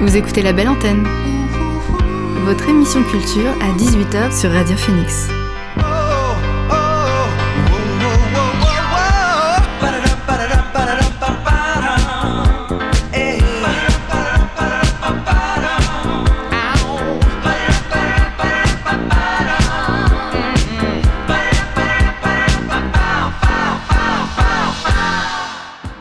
Vous écoutez La Belle Antenne, votre émission culture à 18h sur Radio Phoenix.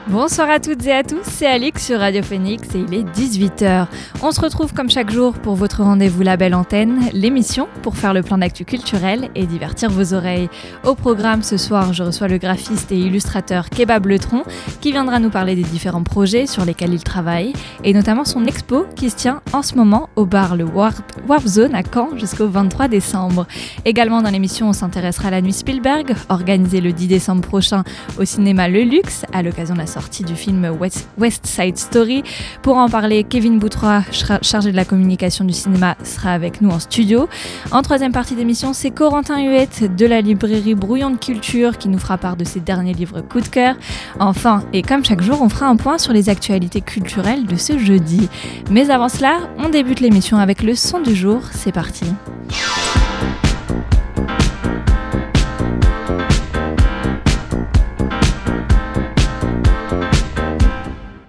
Bonsoir à toutes et à tous, c'est Alix sur Radio Phoenix et il est 18h. On se retrouve comme chaque jour pour votre rendez-vous La Belle Antenne, l'émission pour faire le plan d'actu culturel et divertir vos oreilles. Au programme ce soir, je reçois le graphiste et illustrateur Kebab Letron qui viendra nous parler des différents projets sur lesquels il travaille et notamment son expo qui se tient en ce moment au bar Le Warp, Zone à Caen jusqu'au 23 décembre. Également dans l'émission, on s'intéressera à la nuit Spielberg, organisée le 10 décembre prochain au cinéma Le Luxe à l'occasion de la sortie du film West, Side Story. Pour en parler, Kevin Boutrois, chargé de la communication du cinéma, sera avec nous en studio. En troisième partie d'émission, c'est Corentin Huette de la librairie Brouillon de Culture qui nous fera part de ses derniers livres coup de cœur. Enfin, et comme chaque jour, on fera un point sur les actualités culturelles de ce jeudi. Mais avant cela, on débute l'émission avec le son du jour. C'est parti.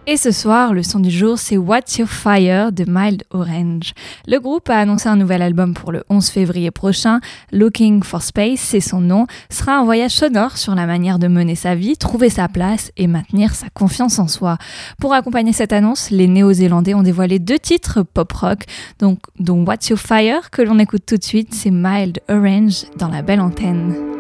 Et ce soir, le son du jour, c'est What's Your Fire de Mild Orange. Le groupe a annoncé un nouvel album pour le 11 février prochain. Looking for Space, c'est son nom, sera un voyage sonore sur la manière de mener sa vie, trouver sa place et maintenir sa confiance en soi. Pour accompagner cette annonce, les Néo-Zélandais ont dévoilé deux titres pop-rock, dont What's Your Fire, que l'on écoute tout de suite, c'est Mild Orange dans la belle antenne.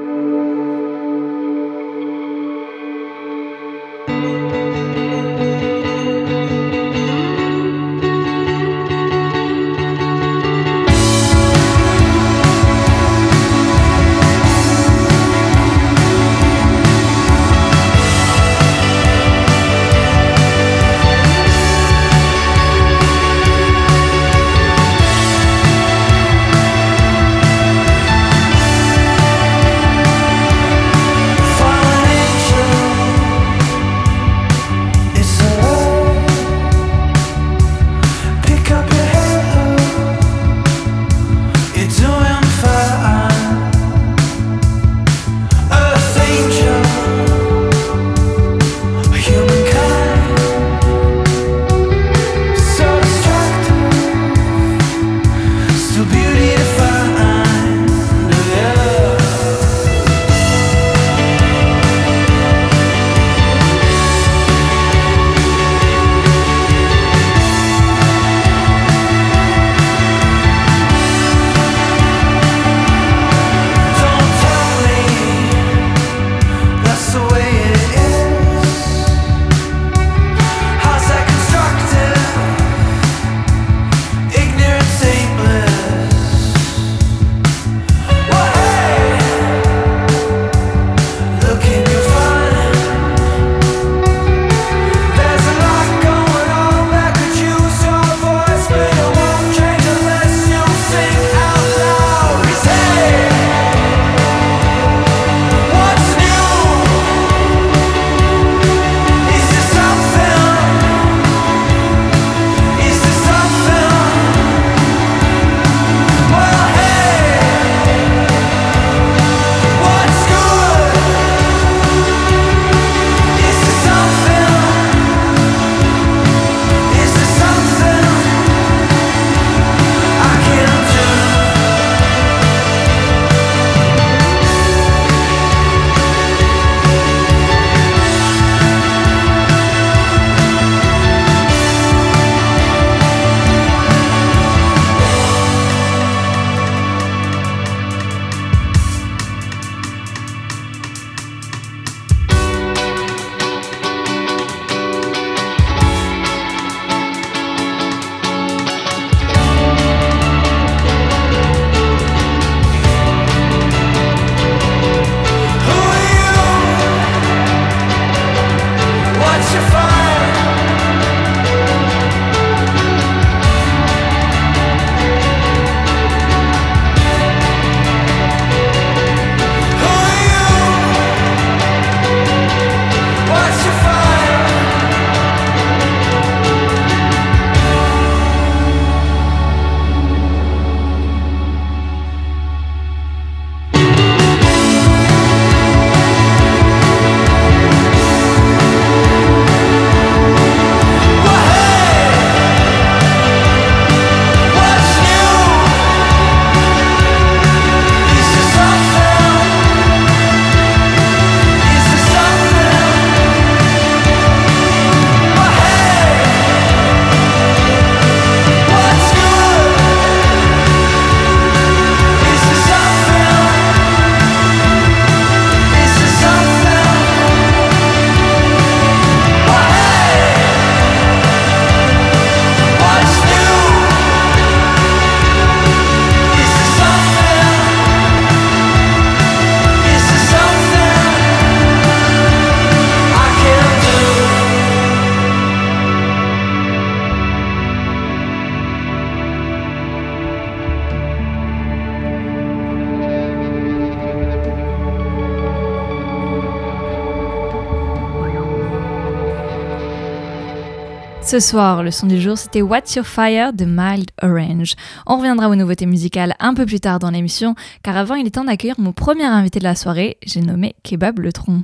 Ce soir, le son du jour, c'était What's Your Fire de Mild Orange. On reviendra aux nouveautés musicales un peu plus tard dans l'émission, car avant, il est temps d'accueillir mon premier invité de la soirée, j'ai nommé Kebab Le Tronc.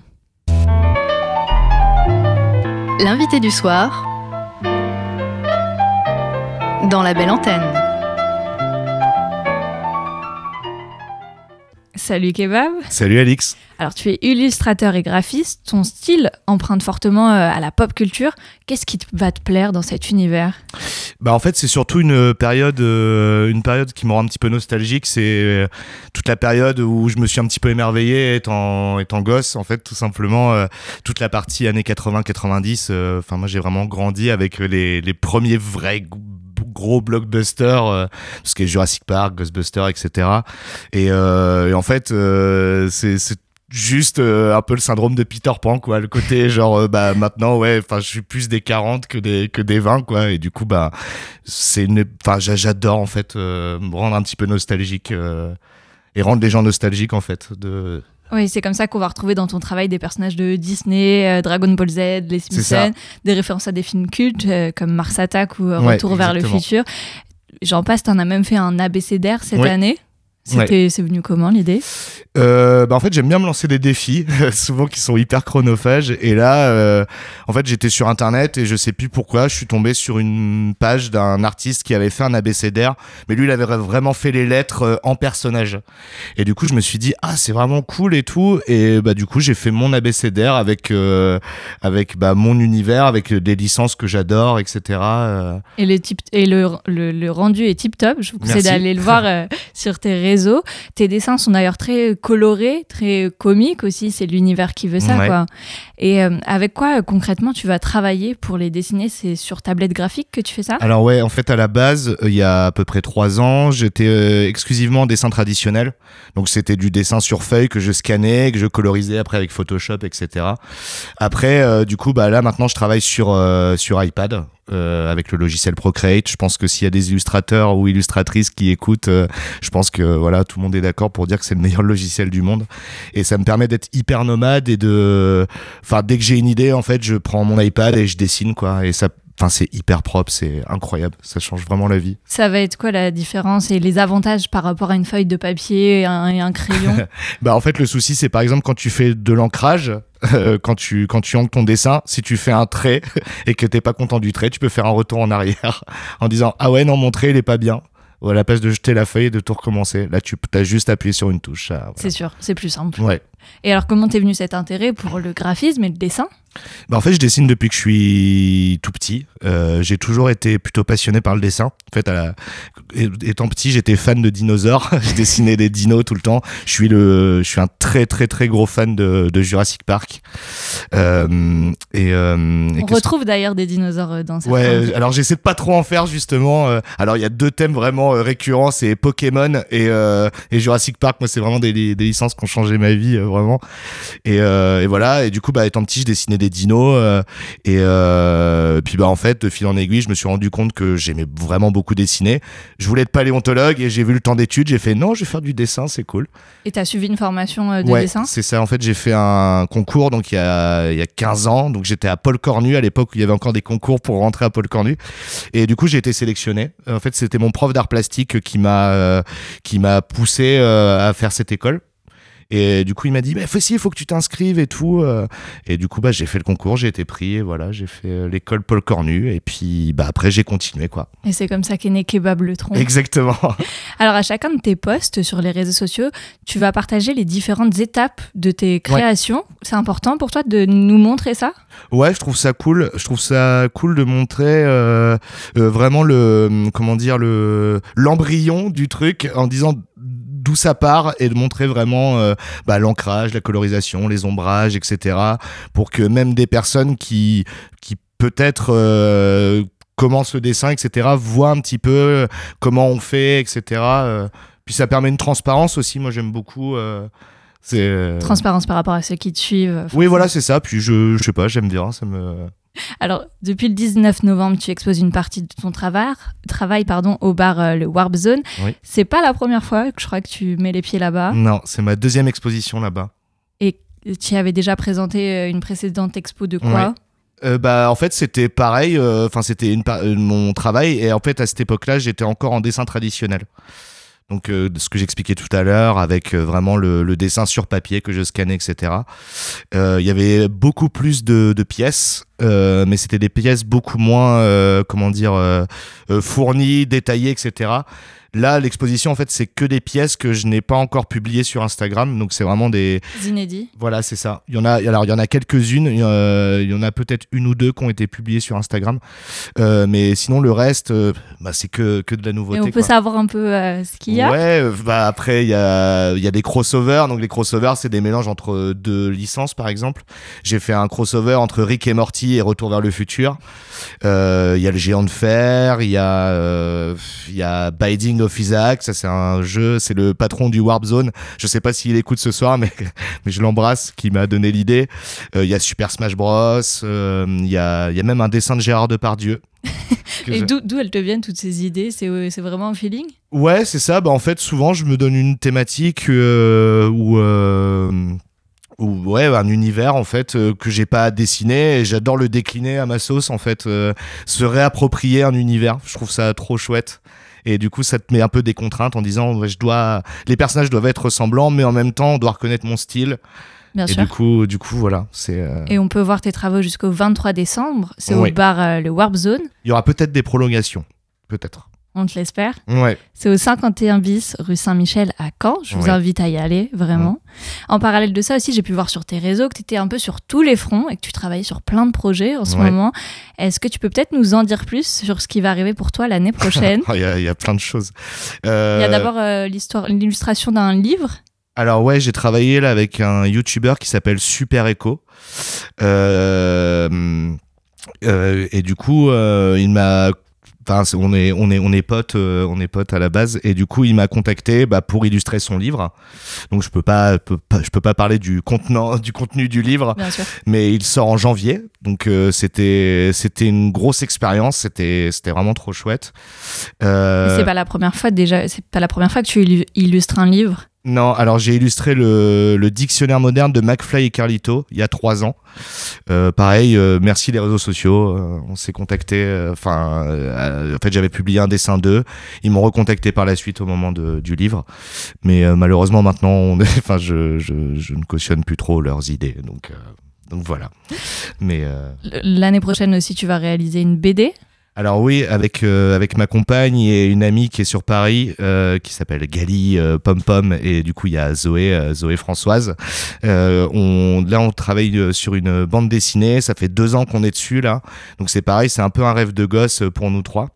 L'invité du soir dans la belle antenne. Salut Kebab. Salut Alix. Alors tu es illustrateur et graphiste, ton style emprunte fortement euh, à la pop culture. Qu'est-ce qui va te plaire dans cet univers? Bah en fait c'est surtout une période, euh, une période qui me rend un petit peu nostalgique. C'est euh, toute la période où je me suis un petit peu émerveillé étant, étant gosse en fait tout simplement. toute la partie années 80-90. Enfin moi j'ai vraiment grandi avec les, les premiers vrais gros blockbusters, euh, ce qui est Jurassic Park, Ghostbusters, etc. Et, euh, en fait, euh, c'est juste un peu le syndrome de Peter Pan quoi. Le côté genre bah maintenant ouais enfin je suis plus des 40 que des que des 20 quoi. Et du coup bah c'est une enfin j'adore en fait me rendre un petit peu nostalgique et rendre les gens nostalgiques en fait de oui, c'est comme ça qu'on va retrouver dans ton travail des personnages de Disney, euh, Dragon Ball Z, les Simpsons, des références à des films cultes euh, comme Mars Attack ou euh, Retour vers le futur. J'en passe, t'en as même fait un ABCDR cette année. C'était, c'est venu comment l'idée? Euh, bah en fait, j'aime bien me lancer des défis, souvent qui sont hyper chronophages. Et là, euh, en fait, j'étais sur internet et je sais plus pourquoi, je suis tombé sur une page d'un artiste qui avait fait un abécédaire, mais lui, il avait vraiment fait les lettres euh, en personnage. Et du coup, je me suis dit ah c'est vraiment cool et tout. Et bah du coup, j'ai fait mon abécédaire avec avec bah, mon univers, avec des licences que j'adore, etc. Et le type et le, le, rendu est tip top. Je vous conseille d'aller le voir sur tes réseaux. Tes dessins sont d'ailleurs très coloré, très comique aussi. C'est l'univers qui veut ça, quoi. Et euh, avec quoi euh, concrètement tu vas travailler pour les dessiner? C'est sur tablette graphique que tu fais ça? Alors ouais, en fait à la base, euh, il y a à peu près trois ans, j'étais exclusivement en dessin traditionnel. Donc c'était du dessin sur feuille que je scannais, que je colorisais après avec Photoshop, etc. Après, du coup, bah là maintenant je travaille sur sur iPad. Euh, avec le logiciel Procreate. Je pense que s'il y a des illustrateurs ou illustratrices qui écoutent, euh, je pense que voilà, tout le monde est d'accord pour dire que c'est le meilleur logiciel du monde. Et ça me permet d'être hyper nomade et de, enfin, dès que j'ai une idée, en fait, je prends mon iPad et je dessine quoi. Et ça Enfin, c'est hyper propre, c'est incroyable, ça change vraiment la vie. Ça va être quoi la différence et les avantages par rapport à une feuille de papier et un, et un crayon Bah en fait le souci c'est par exemple quand tu fais de l'ancrage, euh, quand tu quand tu ancres ton dessin, si tu fais un trait et que t'es pas content du trait, tu peux faire un retour en arrière en disant ah ouais non mon trait il est pas bien ou à la place de jeter la feuille et de tout recommencer. Là, tu as juste appuyé sur une touche. C'est sûr, c'est plus simple. Ouais. Et alors, comment t'es venu cet intérêt pour le graphisme et le dessin? Bah en fait, je dessine depuis que je suis tout petit. Euh, j'ai toujours été plutôt passionné par le dessin. En fait, à la... étant petit, j'étais fan de dinosaures. je dessinais des dinos tout le temps. Je suis le, je suis un très très très gros fan de, de Jurassic Park. Euh, et, euh, on retrouve d'ailleurs des dinosaures dans cette Ouais. Alors j'essaie de pas trop en faire justement. Alors il y a deux thèmes vraiment récurrents, c'est Pokémon et, et Jurassic Park. Moi, c'est vraiment des, des, licences qui ont changé ma vie vraiment. Et, et, voilà. Et du coup, bah étant petit, je dessinais des dinos. Euh, et euh, puis bah en fait, de fil en aiguille, je me suis rendu compte que j'aimais vraiment beaucoup dessiner. Je voulais être paléontologue et j'ai vu le temps d'études. J'ai fait non, je vais faire du dessin, c'est cool. Et tu as suivi une formation euh, de ouais, dessin? C'est ça. En fait, j'ai fait un concours donc il y a, il y a 15 ans. Donc j'étais à Paul Cornu à l'époque où il y avait encore des concours pour rentrer à Paul Cornu. Et du coup, j'ai été sélectionné. En fait, c'était mon prof d'art plastique qui m'a qui m'a poussé à faire cette école. Et du coup, il m'a dit, mais faut il faut que tu t'inscrives et tout. Euh. Et du coup, bah, j'ai fait le concours, j'ai été pris, et voilà, j'ai fait euh, l'école Paul Cornu, et puis bah, après, j'ai continué, quoi. Et c'est comme ça qu'est né Kebab le Tronc. Exactement. Alors, à chacun de tes posts sur les réseaux sociaux, tu vas partager les différentes étapes de tes créations. C'est important pour toi de nous montrer ça? Ouais, je trouve ça cool. Je trouve ça cool de montrer euh, vraiment le, comment dire, le l'embryon du truc en disant d'où ça part et de montrer vraiment euh, bah, l'ancrage, la colorisation, les ombrages, etc. Pour que même des personnes qui, qui peut-être euh, commencent le dessin, etc., voient un petit peu comment on fait, etc. Euh. puis ça permet une transparence aussi. Moi, j'aime beaucoup. transparence par rapport à ceux qui te suivent. Oui, voilà, c'est ça. Puis je, je sais pas, j'aime bien. Ça me alors, depuis le 19 novembre, tu exposes une partie de ton travail, travail pardon, au bar euh, le Warp Zone. C'est pas la première fois que je crois que tu mets les pieds là-bas. Non, c'est ma deuxième exposition là-bas. Et tu avais déjà présenté euh, une précédente expo de quoi Euh, bah en fait c'était pareil euh, enfin c'était une euh, mon travail et en fait à cette époque-là j'étais encore en dessin traditionnel donc euh, ce que j'expliquais tout à l'heure avec euh, vraiment le, dessin sur papier que je scannais etc Euh, il y avait beaucoup plus de, de pièces mais c'était des pièces beaucoup moins comment dire fournies détaillées etc là l'exposition en fait c'est que des pièces que je n'ai pas encore publiées sur Instagram donc c'est vraiment des Inédit. voilà, c'est ça. Il y en a, alors il y en a quelques-unes. Il y, il y en a peut-être une ou deux qui ont été publiées sur Instagram, Euh, mais sinon le reste, euh, bah, c'est que que de la Et nouveauté. on peut quoi. savoir un peu euh, ce qu'il y a. Ouais, euh, bah après il y a, il y a des crossovers. Donc les crossovers, c'est des mélanges entre deux licences, par exemple. J'ai fait un crossover entre Rick et Morty et Retour vers le futur. Euh, Il y a le géant de fer, il y a, euh, il y a Binding of Isaac. Ça c'est un jeu, c'est le patron du Warp Zone. Je sais pas s'il écoute ce soir, mais mais je l'embrasse, qui m'a donné l'idée. Euh, Il y a Super Smash Bros. euh, Il y a, y a même un dessin de Gérard Depardieu. Et je- d'où elles te viennent toutes ces idées? C'est euh, c'est vraiment un feeling? Ouais, c'est ça. Bah, en fait, souvent, je me donne une thématique euh, ou euh, ou ouais, un univers en fait euh, que j'ai pas dessiné et j'adore le décliner à ma sauce en fait, se réapproprier un univers. Je trouve ça trop chouette. Et du coup, ça te met un peu des contraintes en disant, je dois, les personnages doivent être ressemblants, mais en même temps, on doit reconnaître mon style. Bien et sûr. du coup, du coup, voilà, c'est. euh, Et on peut voir tes travaux jusqu'au 23 décembre. C'est Oui. au bar euh, le Warp Zone, Il y aura peut-être des prolongations, peut-être. On te l'espère. Ouais. C'est au 51 bis rue Saint-Michel à Caen. Je vous Ouais. invite à y aller, vraiment. En parallèle de ça aussi, j'ai pu voir sur tes réseaux que tu étais un peu sur tous les fronts et que tu travaillais sur plein de projets en ce moment. Est-ce que tu peux peut-être nous en dire plus sur ce qui va arriver pour toi l'année prochaine? Il y, a, il y a plein de choses. Il y a Euh, d'abord euh, l'histoire, l'illustration d'un livre. Alors ouais, j'ai travaillé là avec un YouTuber qui s'appelle Super Echo. Euh, euh, et du coup, euh, il m'a Enfin, on est on est on est potes euh, on est potes à la base et du coup il m'a contacté bah, pour illustrer son livre donc je peux pas, peux pas- je peux pas parler du contenant du contenu du livre Bien sûr. mais il sort en janvier donc euh, c'était c'était une grosse expérience c'était c'était vraiment trop chouette Euh, C'est pas la première fois déjà. C'est pas la première fois que tu illu- illustres un livre. Non, alors j'ai illustré le, le dictionnaire moderne de McFly et Carlito il y a trois ans. Euh, pareil, euh, merci les réseaux sociaux. euh, on s'est contacté. euh, Enfin, euh, en fait, j'avais publié un dessin d'eux. Ils m'ont recontacté par la suite au moment de- du livre. Mais euh, malheureusement, maintenant, enfin, je, je, je ne cautionne plus trop leurs idées. Donc, donc voilà. Mais L'année prochaine aussi, tu vas réaliser une BD. Alors oui, avec euh, avec ma compagne et une amie qui est sur Paris, euh, qui s'appelle Gali euh, Pom Pom, et du coup il y a Zoé, euh, Zoé Françoise. On là on travaille sur une bande dessinée. Ça fait deux ans qu'on est dessus là, donc c'est pareil, c'est un peu un rêve de gosse pour nous trois.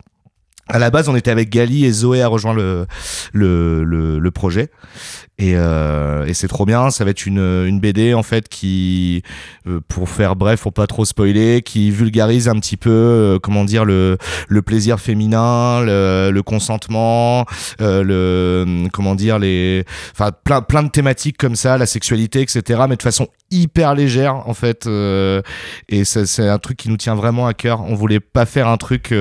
À la base, on était avec Gali et Zoé a rejoint le, le, le, le projet. Et, euh, et c'est trop bien. Ça va être une, une BD, en fait, qui, euh, pour faire bref, pour pas trop spoiler, qui vulgarise un petit peu, euh, comment dire, le, le plaisir féminin, le, le consentement, euh, le, comment dire, les, enfin, plein, plein de thématiques comme ça, la sexualité, etc., mais de façon hyper légère, en fait. euh, et c'est un truc qui nous tient vraiment à cœur. On voulait pas faire un truc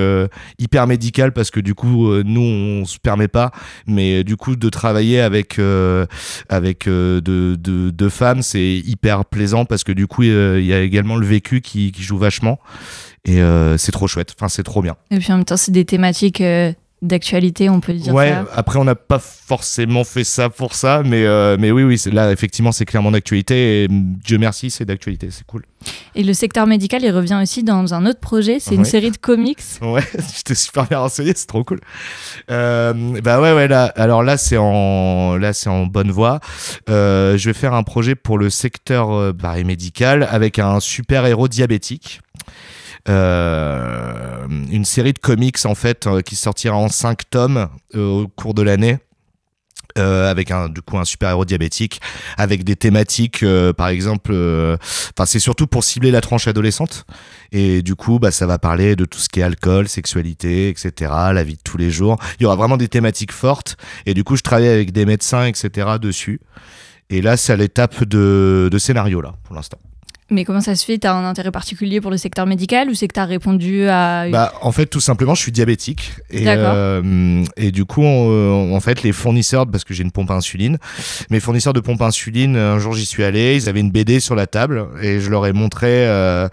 hyper médical parce que du coup, euh, nous, on se permet pas. Mais du coup, de travailler avec euh, avec euh, deux de, femmes, c'est hyper plaisant parce que du coup, il y a également le vécu qui, joue vachement. Et c'est trop chouette. Enfin, c'est trop bien. Et puis en même temps, c'est des thématiques d'actualité, on peut dire ouais. ça. Après, on n'a pas forcément fait ça pour ça, mais euh, mais oui, oui, là, effectivement, c'est clairement d'actualité. Et mm, Dieu merci, c'est d'actualité. C'est cool. Et le secteur médical, il revient aussi dans un autre projet. C'est une série de comics. Ouais, j'étais super bien renseigné, c'est trop cool. Euh, bah ouais, ouais, là, alors là, c'est en, là, c'est en bonne voie. Euh, je vais faire un projet pour le secteur euh, bah, médical avec un super héros diabétique. Euh, une série de comics en fait euh, qui sortira en 5 tomes euh, au cours de l'année. Euh, avec un du coup un super héros diabétique avec des thématiques euh, par exemple euh, c'est surtout pour cibler la tranche adolescente. Et du coup bah ça va parler de tout ce qui est alcool sexualité etc la vie de tous les jours. Il y aura vraiment des thématiques fortes. Et du coup je travaille avec des médecins etc dessus. Et là c'est à l'étape de, de scénario là pour l'instant Mais comment ça se fait? T'as un intérêt particulier pour le secteur médical ou c'est que t'as répondu à. Bah, en fait, tout simplement, je suis diabétique. Et, D'accord. euh, et du coup, on- en fait, les fournisseurs, parce que j'ai une pompe à insuline, mes fournisseurs de pompe à insuline, un jour j'y suis allé, ils avaient une BD sur la table et je leur ai montré euh,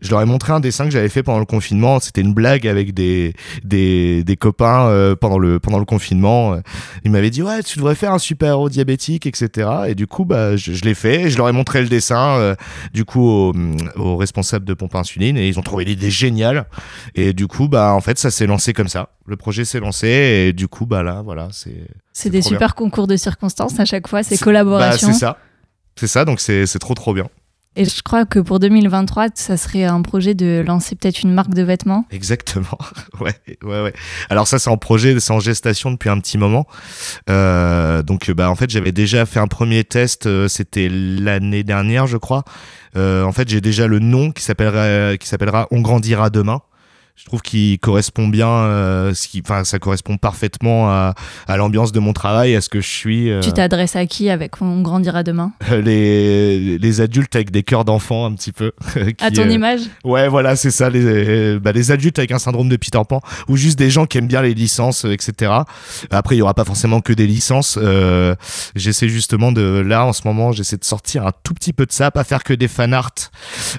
je leur ai montré un dessin que j'avais fait pendant le confinement. C'était une blague avec des des, des copains euh, pendant le pendant le confinement. Ils m'avaient dit ouais, tu devrais faire un super héros diabétique, etc. Et du coup, bah, je, l'ai fait. Et je leur ai montré le dessin, euh, du coup, au, au, responsable de pompe insuline, et ils ont trouvé l'idée géniale. Et du coup, bah, en fait, ça s'est lancé comme ça. Le projet s'est lancé, et du coup, bah là, voilà, c'est. C'est des super concours de circonstances à chaque fois, c'est collaboration. Bah, c'est ça. C'est ça, donc c'est trop trop bien. Et je crois que pour 2023, ça serait un projet de lancer peut-être une marque de vêtements. Exactement. ouais, ouais, ouais. Alors ça, c'est en projet, c'est en gestation depuis un petit moment. Euh, donc, bah, en fait, j'avais déjà fait un premier test. Euh, c'était l'année dernière, je crois. Euh, en fait, j'ai déjà le nom qui s'appellera, qui s'appellera On grandira demain je trouve qu'il correspond bien, euh, ce qui, enfin, ça correspond parfaitement à, à l'ambiance de mon travail, à ce que je suis. Euh, tu t'adresses à qui avec On grandira demain les, les adultes avec des cœurs d'enfant un petit peu. à ton euh, image Ouais, voilà, c'est ça, les, bah, les adultes avec un syndrome de Peter Pan, ou juste des gens qui aiment bien les licences, etc. Après, il y aura pas forcément que des licences. j'essaie justement de, là, en ce moment, j'essaie de sortir un tout petit peu de ça, pas faire que des fan art.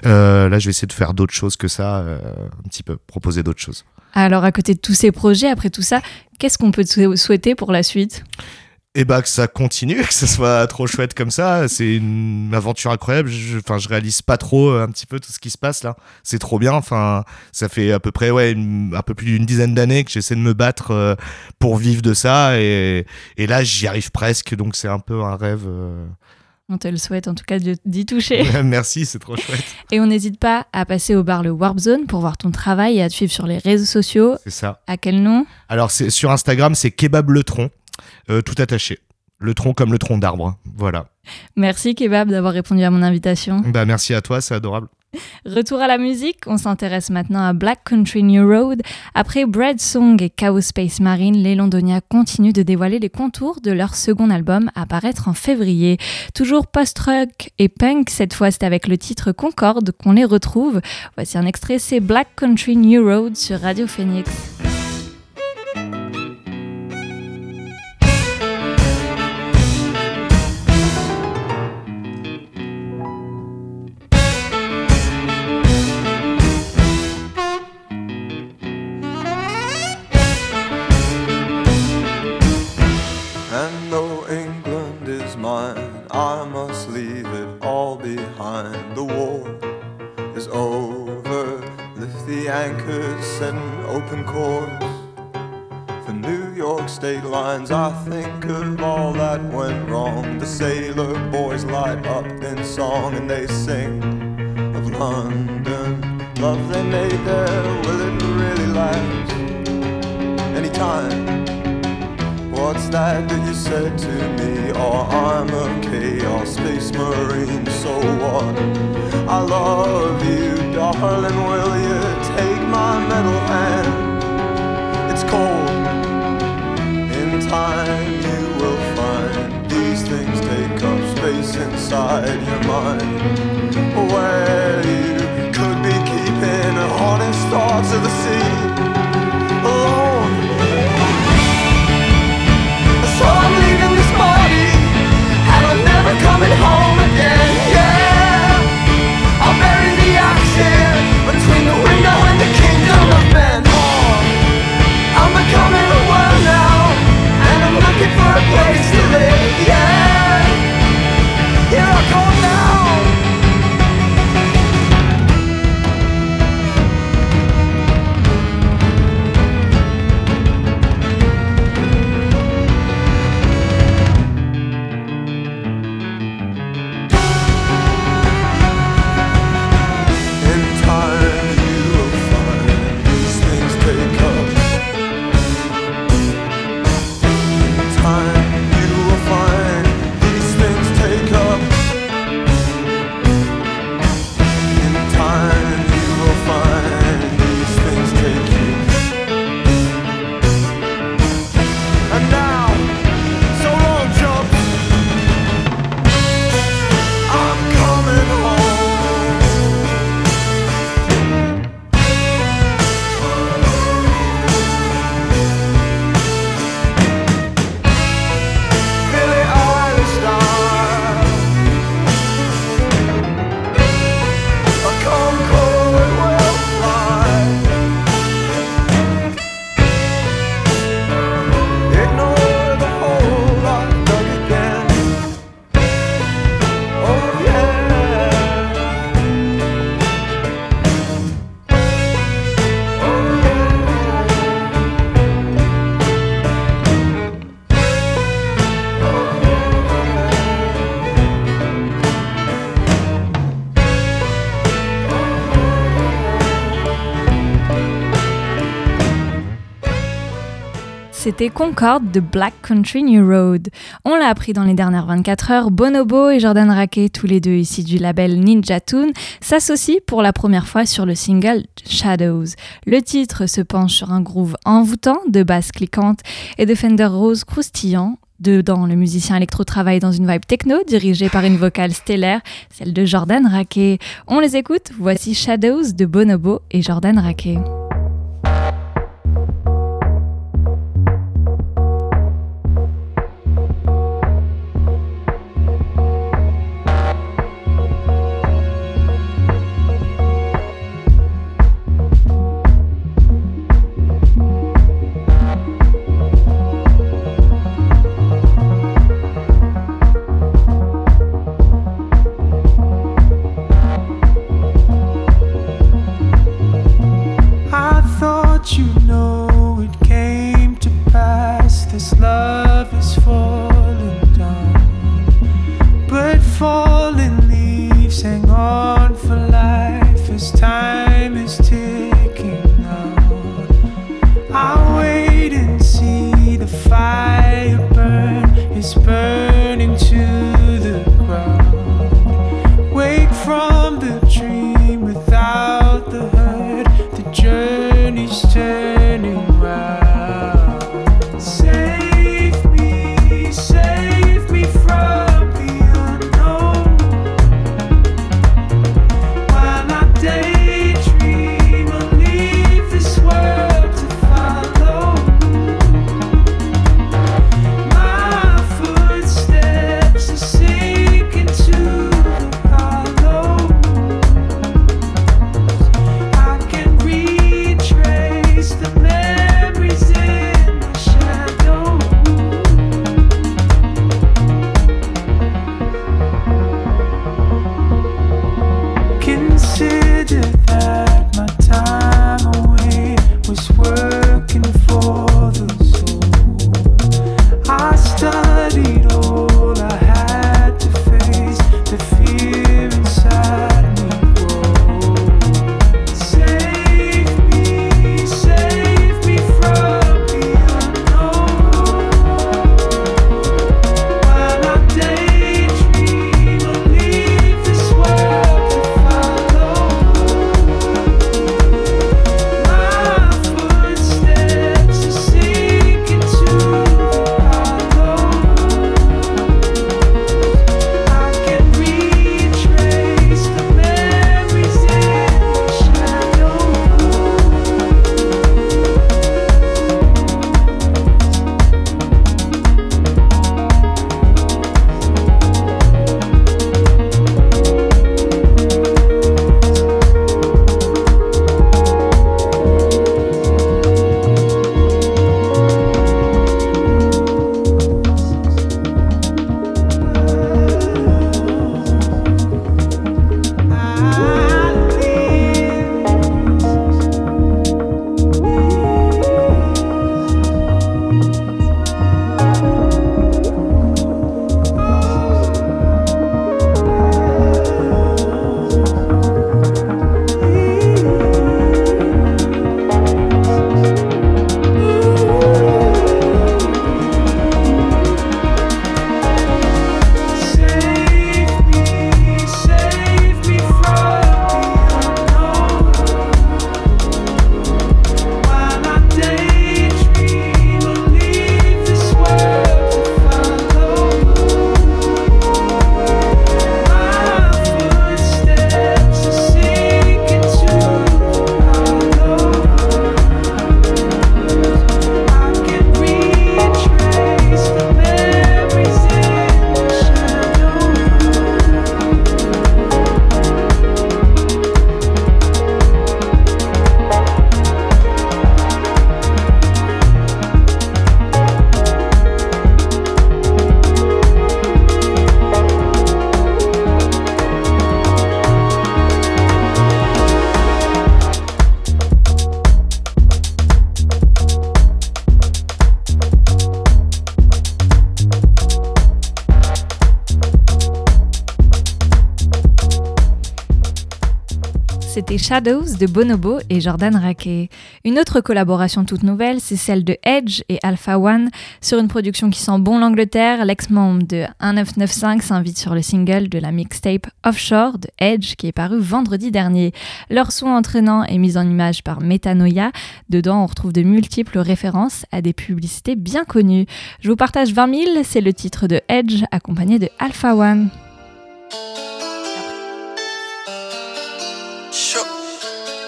là, je vais essayer de faire d'autres choses que ça, un petit peu proposer d'autres choses. Alors, à côté de tous ces projets, après tout ça, qu'est-ce qu'on peut te souhaiter pour la suite? Et bah que ça continue, que ce soit trop chouette comme ça. C'est une aventure incroyable. Je, enfin, je réalise pas trop euh, un petit peu tout ce qui se passe là. C'est trop bien. Enfin, ça fait à peu près ouais un peu plus d'une dizaine d'années que j'essaie de me battre euh, pour vivre de ça et, et là j'y arrive presque. Donc c'est un peu un rêve. Euh, on te le souhaite en tout cas d'y toucher. Merci, c'est trop chouette. Et on n'hésite pas à passer au bar le Warp Zone pour voir ton travail et à te suivre sur les réseaux sociaux. C'est ça. À quel nom? Alors sur Instagram, c'est Kebab le tronc, euh, tout attaché. Le tronc comme le tronc d'arbre. Voilà. Merci Kebab d'avoir répondu à mon invitation. Bah merci à toi, c'est adorable. Retour à la musique, on s'intéresse maintenant à Black Country New Road. Après Bread Song et Chaos Space Marine, les Londoniens continuent de dévoiler les contours de leur second album à paraître en février. Toujours post-rock et punk, cette fois c'est avec le titre Concorde qu'on les retrouve. Voici un extrait, c'est Black Country New Road sur Radio Phoenix. Concorde de Black Country New Road. On l'a appris dans les dernières 24 heures, Bonobo et Jordan Raquet, tous les deux ici du label Ninja Tune, s'associent pour la première fois sur le single Shadows. Le titre se penche sur un groove envoûtant, de basse cliquante et de Fender Rose croustillant, Dedans, le musicien électro travaille dans une vibe techno dirigée par une vocale stellaire, celle de Jordan Raquet. On les écoute, voici Shadows de Bonobo et Jordan Raquet. Shadows de Bonobo et Jordan Raquet. Une autre collaboration toute nouvelle, c'est celle de Edge et Alpha One. Sur une production qui sent bon l'Angleterre, l'ex-membre de 1995 s'invite sur le single de la mixtape Offshore de Edge qui est paru vendredi dernier. Leur son entraînant est mis en image par Metanoia. Dedans, on retrouve de multiples références à des publicités bien connues. Je vous partage 20 000, c'est le titre de Edge accompagné de Alpha One.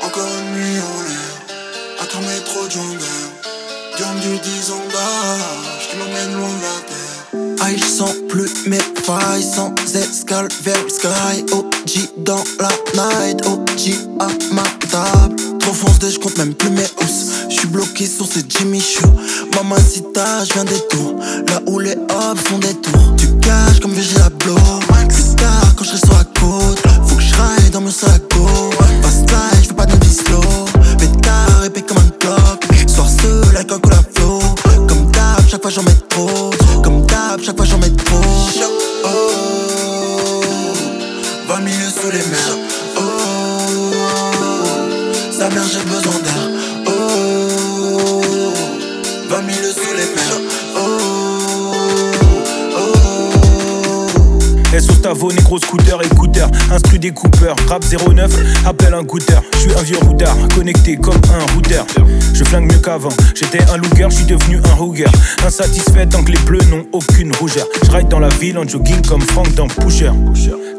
Encore une nuit en l'air, à ton métro de Gamme du 10 ans d'âge qui m'emmène loin de la terre. Ah, ils sont plus mes failles sans escale vers le sky. OG dans la night, OG à ma table. Trop foncé, je compte même plus mes housses. J'suis bloqué sur ces Jimmy Choo. Mamacita, j'viens des tours. Là où les hops font des tours. Tu caches comme VG la blow. Quand je sur la côte, faut que je dans mon sac life, j'fais pas de slow. Pétard, épais comme un clock. Soir seul avec un cola flow. Comme d'hab, chaque fois j'en mets trop. Comme d'hab, chaque fois j'en mets trop. Oh, 20 milieux sous les mers. Oh, sa mère, j'ai besoin SO Stavo, négro scooter, écouteur, instru des coupeurs, rap 09, appelle un goûteur. Je suis un vieux routard, connecté comme un routeur. Je flingue mieux qu'avant, j'étais un looker, je suis devenu un hooger. Insatisfait tant que les bleus n'ont aucune rougeur. Je ride dans la ville en jogging comme Frank dans Pusher.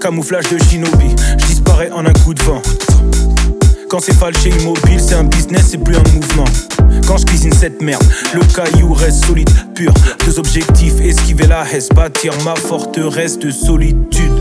Camouflage de shinobi, je disparais en un coup de vent. Quand c'est falché immobile, c'est un business, c'est plus un mouvement. Quand je cuisine cette merde, le caillou reste solide, pur. Deux objectifs, esquiver la haisse, bâtir ma forteresse de solitude.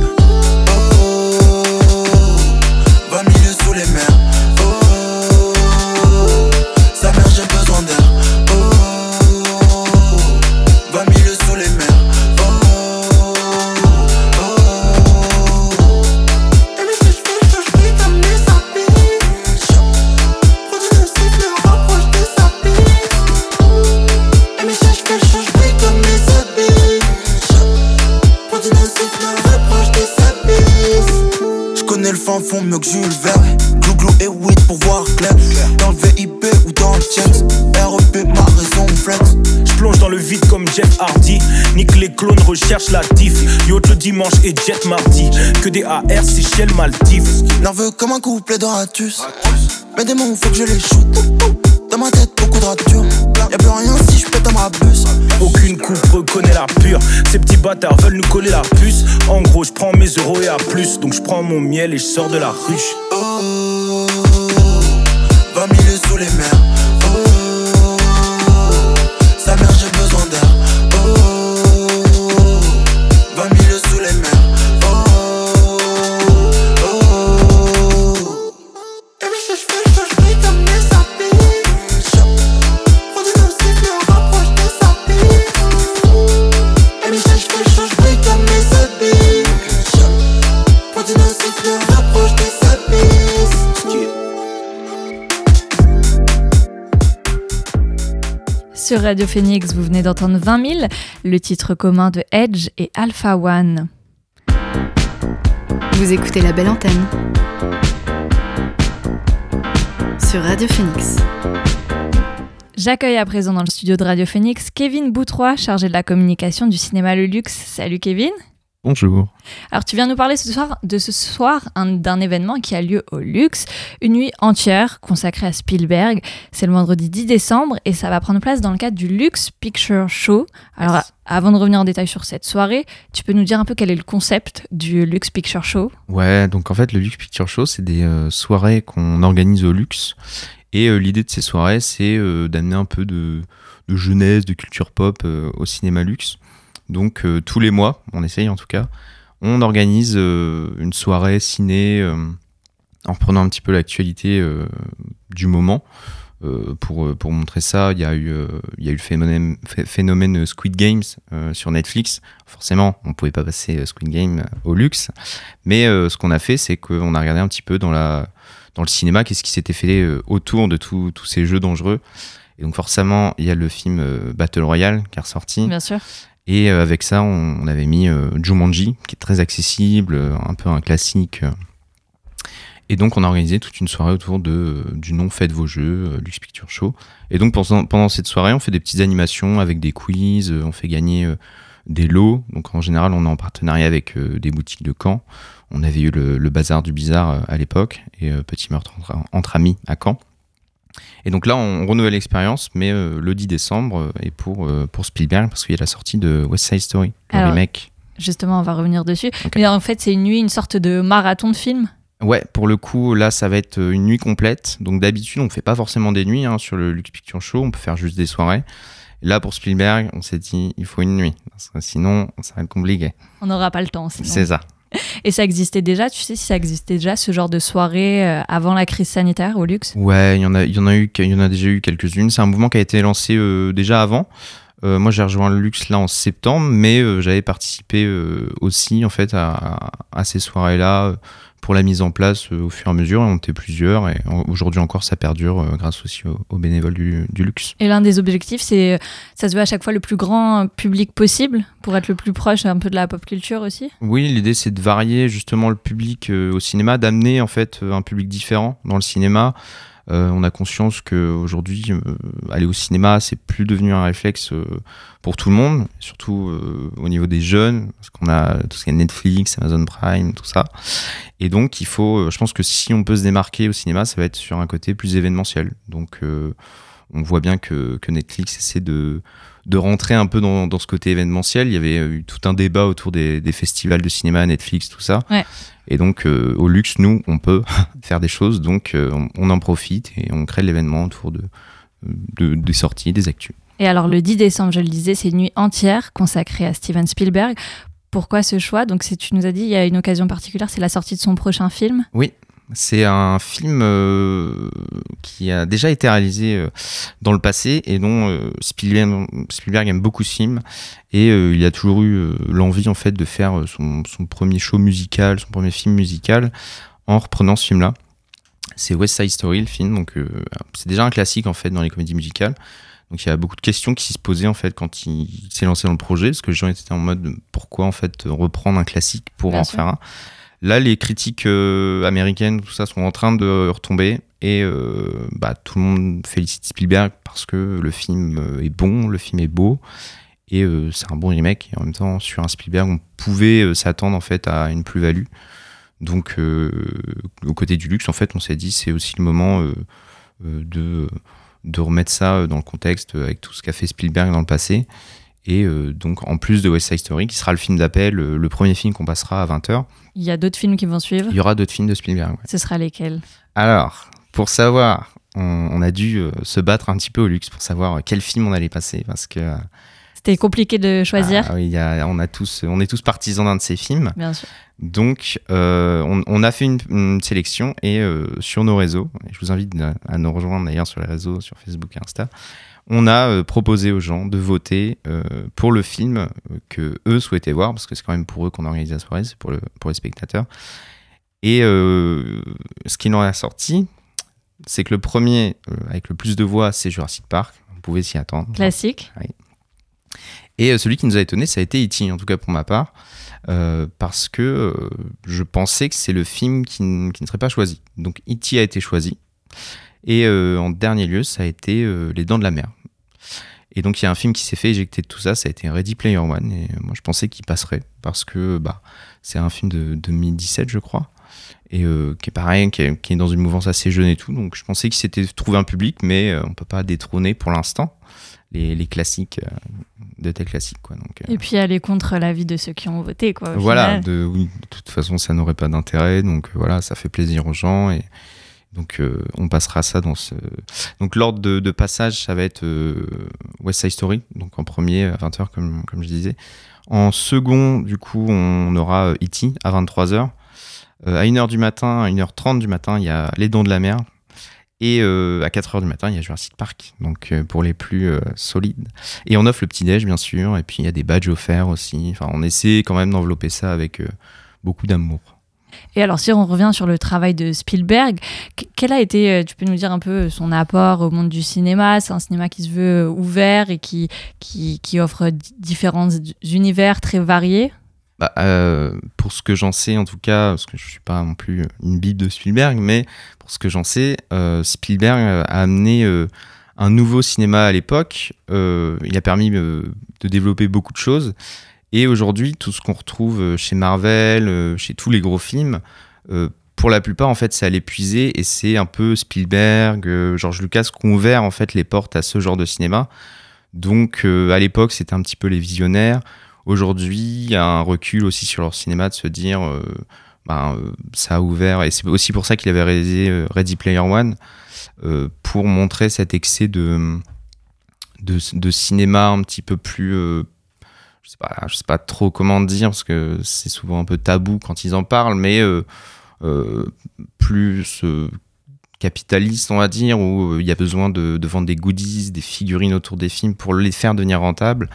Que Jules Verne. Glou glou et weed pour voir clair. Dans le VIP ou dans le Chelsea. REP, ma raison flex. Je plonge dans le vide comme Jeff Hardy. Nique les clones, recherche la diff. Yacht le dimanche et jet mardi. Que des AR, Seychelles, Maldives. Nerveux comme un couplet de ratus. Mais des mots, faut que je les shoot. Dans ma tête, beaucoup de ratures. Y'a plus rien si je pète un bus. Aucune coupe reconnaît la pure. Ces petits bâtards veulent nous coller la puce. En gros, je prends mes euros et à plus. Donc je prends mon miel et je sors de la ruche. Oh, Sur Radio Phoenix, vous venez d'entendre 20 000, le titre commun de Edge et Alpha One. Vous écoutez la belle antenne sur Radio Phoenix. J'accueille à présent dans le studio de Radio Phoenix Kevin Boutroy, chargé de la communication du cinéma Le Luxe. Salut Kevin. Bonjour. Alors tu viens nous parler ce soir de ce soir un- d'un événement qui a lieu au Luxe, une nuit entière consacrée à Spielberg. C'est le vendredi 10 décembre et ça va prendre place dans le cadre du Luxe Picture Show. Alors avant de revenir en détail sur cette soirée, tu peux nous dire un peu quel est le concept du Luxe Picture Show? Ouais, donc en fait, le Luxe Picture Show, c'est des euh, soirées qu'on organise au Luxe. Et euh, l'idée de ces soirées, c'est euh, d'amener un peu de, de jeunesse, de culture pop euh, au cinéma Luxe. Donc euh, tous les mois, on essaye en tout cas, on organise euh, une soirée ciné euh, en reprenant un petit peu l'actualité du moment. Pour, pour montrer ça, il y a eu, y a eu le phénomène, phé- phénomène Squid Games sur Netflix. Forcément, on ne pouvait pas passer Squid Game au luxe. Mais ce qu'on a fait, c'est qu'on a regardé un petit peu dans, la, dans le cinéma qu'est-ce qui s'était fait autour de tous ces jeux dangereux. Et donc forcément, il y a le film Battle Royale qui est ressorti. Bien sûr. Et euh, avec ça, on, avait mis euh, Jumanji, qui est très accessible, euh, un peu un classique. Et donc, on a organisé toute une soirée autour de, du nom Faites vos jeux, Lux Picture Show. Et donc, pendant, pendant cette soirée, on fait des petites animations avec des quiz, on fait gagner des lots. Donc, en général, on est en partenariat avec des boutiques de Caen. On avait eu le, bazar du bizarre à l'époque et Petit meurtre entre, amis à Caen. Et donc là, on renouvelle l'expérience, mais le 10 décembre est pour, pour Spielberg parce qu'il y a la sortie de West Side Story, le remake. Justement, on va revenir dessus. Mais en fait, c'est une nuit, une sorte de marathon de film? Ouais, pour le coup, là, ça va être euh, une nuit complète. Donc d'habitude, on ne fait pas forcément des nuits hein, sur le Lux Picture Show, on peut faire juste des soirées. Là, pour Spielberg, on s'est dit, il faut une nuit. sinon, ça va être compliqué. On n'aura pas le temps. C'est ça. Et ça existait déjà, tu sais si ça existait déjà ce genre de soirée euh, avant la crise sanitaire au luxe? Ouais, il y en a, y y en a déjà eu quelques-unes. C'est un mouvement qui a été lancé euh, déjà avant. Euh, moi, j'ai rejoint le luxe là en septembre, mais j'avais participé aussi en fait à, ces soirées-là pour la mise en place au fur et à mesure. On était plusieurs et aujourd'hui encore, ça perdure grâce aussi aux, bénévoles du, luxe. Et l'un des objectifs, c'est ça se veut à chaque fois le plus grand public possible pour être le plus proche un peu de la pop culture aussi? Oui, l'idée c'est de varier justement le public au cinéma, d'amener en fait un public différent dans le cinéma. Euh, on a conscience qu'aujourd'hui, euh, aller au cinéma, c'est plus devenu un réflexe euh, pour tout le monde, surtout au niveau des jeunes, parce qu'on a tout ce qui est Netflix, Amazon Prime, tout ça. Et donc, il faut, je pense que si on peut se démarquer au cinéma, ça va être sur un côté plus événementiel. Donc, on voit bien que, Netflix essaie de, de rentrer un peu dans, ce côté événementiel. Il y avait eu tout un débat autour des, des festivals de cinéma, Netflix, tout ça. Ouais. Et donc, euh, au luxe, nous, on peut faire des choses, donc euh, on, en profite et on crée l'événement autour de, des sorties, des actus. Et alors, le 10 décembre, je le disais, c'est une nuit entière consacrée à Steven Spielberg. Pourquoi ce choix? Donc, tu nous as dit, il y a une occasion particulière, c'est la sortie de son prochain film? Oui, c'est un film euh, qui a déjà été réalisé euh, dans le passé et dont euh, Spielberg, aime beaucoup ce film. Et il a toujours eu l'envie en fait de faire son, premier show musical, son premier film musical en reprenant ce film-là. C'est West Side Story, le film. Donc c'est déjà un classique en fait dans les comédies musicales. Donc il y a beaucoup de questions qui se posaient en fait quand il s'est lancé dans le projet, parce que les gens étaient en mode pourquoi en fait reprendre un classique pour en faire un? Là, les critiques euh, américaines, tout ça, sont en train de retomber. Et euh, bah, tout le monde félicite Spielberg parce que le film euh, est bon, le film est beau. Et c'est un bon remake. Et en même temps, sur un Spielberg, on pouvait s'attendre en fait à une plus-value. Donc, au côté du luxe, en fait, on s'est dit c'est aussi le moment de, de remettre ça dans le contexte avec tout ce qu'a fait Spielberg dans le passé. Et donc, en plus de West Side Story, qui sera le film d'appel, le premier film qu'on passera à 20h, il y a d'autres films qui vont suivre Il y aura d'autres films de Spielberg. Ce sera lesquels? Alors, pour savoir, on, a dû euh, se battre un petit peu au luxe pour savoir quel film on allait passer parce que. Euh, C'était compliqué de choisir. Ah, oui, on, a tous, on est tous partisans d'un de ces films. Bien sûr. Donc, euh, on, a fait une, sélection et sur nos réseaux, je vous invite à nous rejoindre d'ailleurs sur les réseaux, sur Facebook et Insta, on a euh, proposé aux gens de voter euh, pour le film euh, que eux souhaitaient voir, parce que c'est quand même pour eux qu'on organise la soirée, c'est pour, le, pour les spectateurs. Et ce qui en a sorti, c'est que le premier avec le plus de voix, c'est Jurassic Park. On pouvait s'y attendre. Classique. Et celui qui nous a étonné, ça a été E.T., en tout cas pour ma part, parce que je pensais que c'est le film qui, qui, ne serait pas choisi. Donc E.T. a été choisi. Et euh, en dernier lieu, ça a été euh, Les Dents de la Mer. Et donc il y a un film qui s'est fait éjecter de tout ça, ça a été Ready Player One. Et moi je pensais qu'il passerait parce que bah, c'est un film de 2017, je crois. Et euh, qui est pareil, qui est, dans une mouvance assez jeune et tout. Donc je pensais qu'il s'était trouvé un public, mais on ne peut pas détrôner pour l'instant les, classiques de tes classiques. Quoi. Donc, et puis aller contre l'avis de ceux qui ont voté. Quoi, voilà, de, oui, de toute façon ça n'aurait pas d'intérêt. Donc voilà, ça fait plaisir aux gens. Et, donc euh, on passera ça dans ce. Donc l'ordre de, passage, ça va être euh, West Side Story, donc en premier à 20h comme, comme je disais. En second, du coup, on aura E.T. à 23h. Euh, à 1h du matin, à 1h30 du matin, il y a Les Dons de la Mer. Et à 4h du matin, il y a Jurassic Park, donc pour les plus solides. Et on offre le petit-déj, bien sûr, et puis il y a des badges offerts aussi. Enfin, on essaie quand même d'envelopper ça avec beaucoup d'amour. Et alors, si on revient sur le travail de Spielberg, quel a été, euh, tu peux nous dire un peu son apport au monde du cinéma? C'est un cinéma qui se veut ouvert et qui, qui, qui offre différents univers très variés? Bah, euh, pour ce que j'en sais, en tout cas, parce que je suis pas non plus une bible de Spielberg, mais pour ce que j'en sais, euh, Spielberg a amené euh, un nouveau cinéma à l'époque. il a permis de développer beaucoup de choses. Et aujourd'hui, tout ce qu'on retrouve chez Marvel, chez tous les gros films, pour la plupart, en fait, c'est à l'épuiser et c'est un peu Spielberg, George Lucas qui ont ouvert en fait les portes à ce genre de cinéma. Donc, à l'époque, c'était un petit peu les visionnaires. Aujourd'hui, il y a un recul aussi sur leur cinéma de se dire, euh, ben, euh, ça a ouvert, et c'est aussi pour ça qu'il avait réalisé euh, Ready Player One, pour montrer cet excès de, cinéma un petit peu plus je sais pas, je sais pas trop comment dire parce que c'est souvent un peu tabou quand ils en parlent, mais plus capitaliste, on va dire, où il y a besoin de, vendre des goodies, des figurines autour des films pour les faire devenir rentables.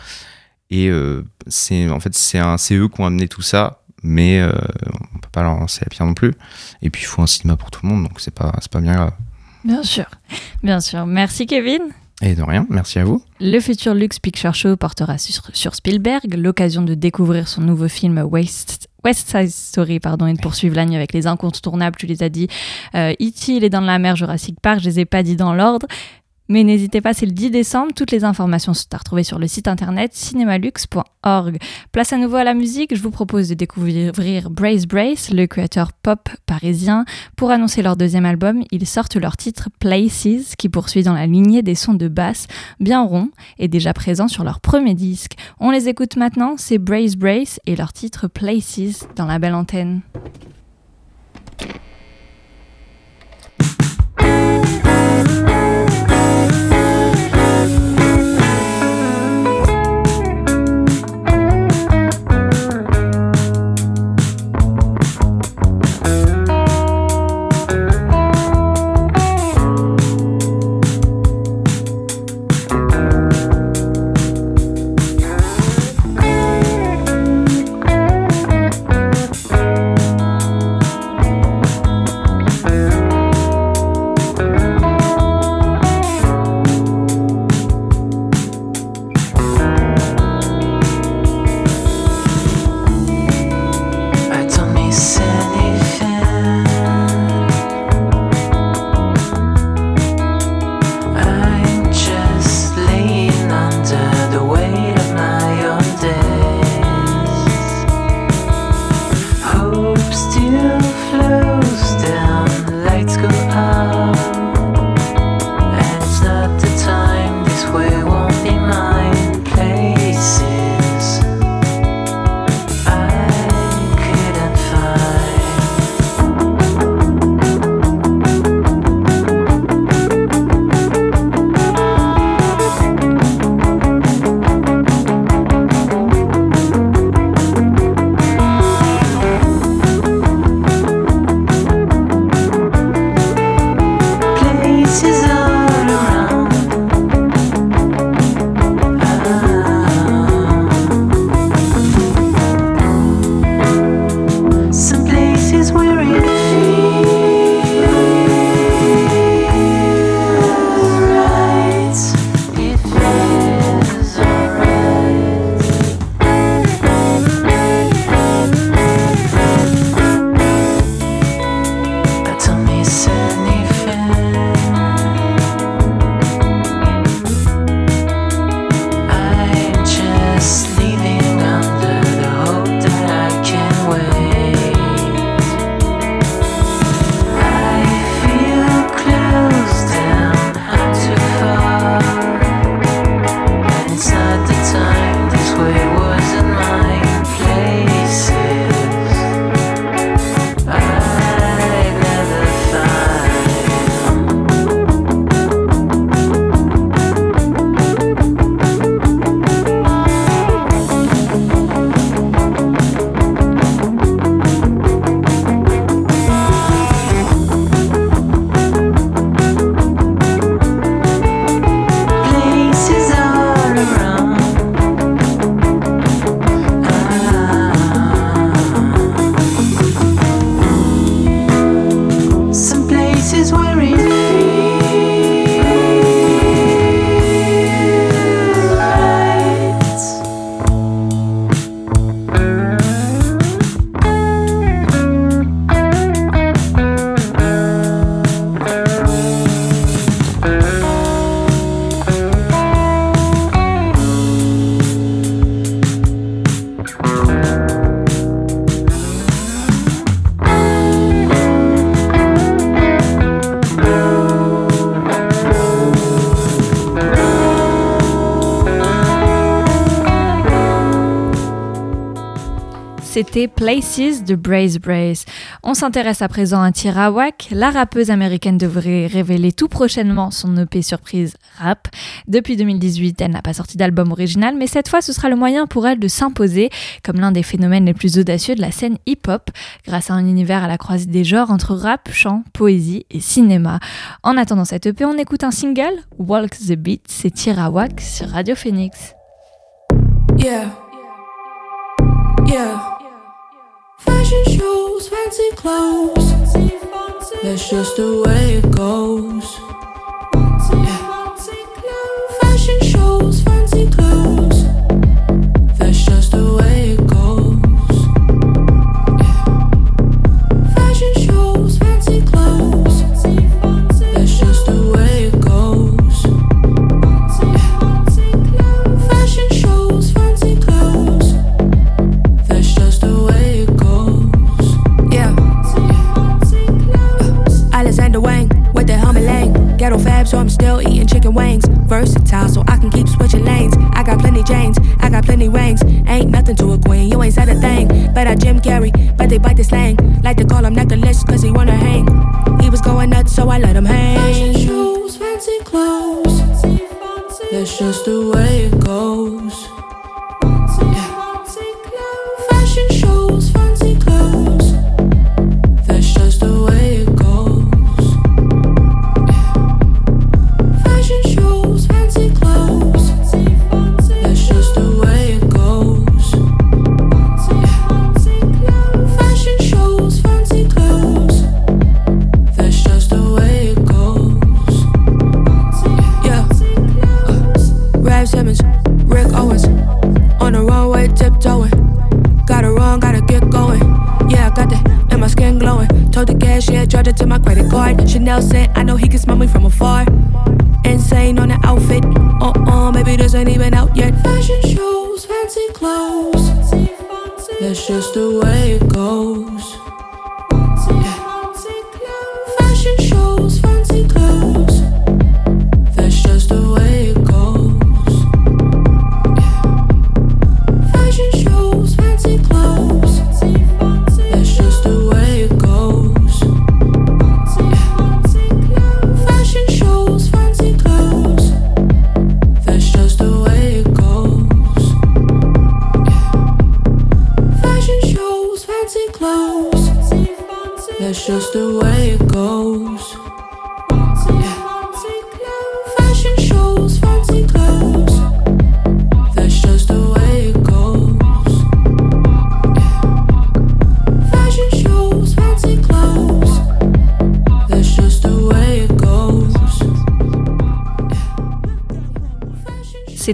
Et euh, c'est en fait c'est eux qui ont amené tout ça, mais euh, on peut pas leur lancer la pierre non plus. Et puis il faut un cinéma pour tout le monde, donc c'est pas pas bien grave. Bien sûr, bien sûr. Merci Kevin. Et de rien, merci à vous. Le futur Lux Picture Show portera sur, Spielberg, l'occasion de découvrir son nouveau film West, Side Story pardon, et de poursuivre l'année avec les incontournables, tu les as dit. Euh, E.T., il est dans la mer, Jurassic Park, je les ai pas dit dans l'ordre. Mais n'hésitez pas, c'est le 10 décembre. Toutes les informations sont à retrouver sur le site internet cinemalux.org. Place à nouveau à la musique. Je vous propose de découvrir Brace Brace, le créateur pop parisien. Pour annoncer leur deuxième album, ils sortent leur titre Places, qui poursuit dans la lignée des sons de basse bien ronds et déjà présents sur leur premier disque. On les écoute maintenant, c'est Brace Brace et leur titre Places dans la belle antenne. C'était Places de Brace Brace. On s'intéresse à présent à Tirawak. La rappeuse américaine devrait révéler tout prochainement son EP surprise rap. Depuis 2018, elle n'a pas sorti d'album original, mais cette fois, ce sera le moyen pour elle de s'imposer comme l'un des phénomènes les plus audacieux de la scène hip-hop, grâce à un univers à la croisée des genres entre rap, chant, poésie et cinéma. En attendant cette EP, on écoute un single, Walk the Beat, c'est Tirawak sur Radio Phoenix. Yeah. Yeah. Fashion shows, fancy clothes. That's just the way it goes. Versatile, so I can keep switching lanes. I got plenty chains, I got plenty rings. Ain't nothing to a queen, you ain't said a thing. But I Jim Carrey, but they bite the slang. Like to call him necklace, cause he wanna hang. He was going nuts, so I let him hang. Fashion shoes, fancy clothes. That's just the way it goes.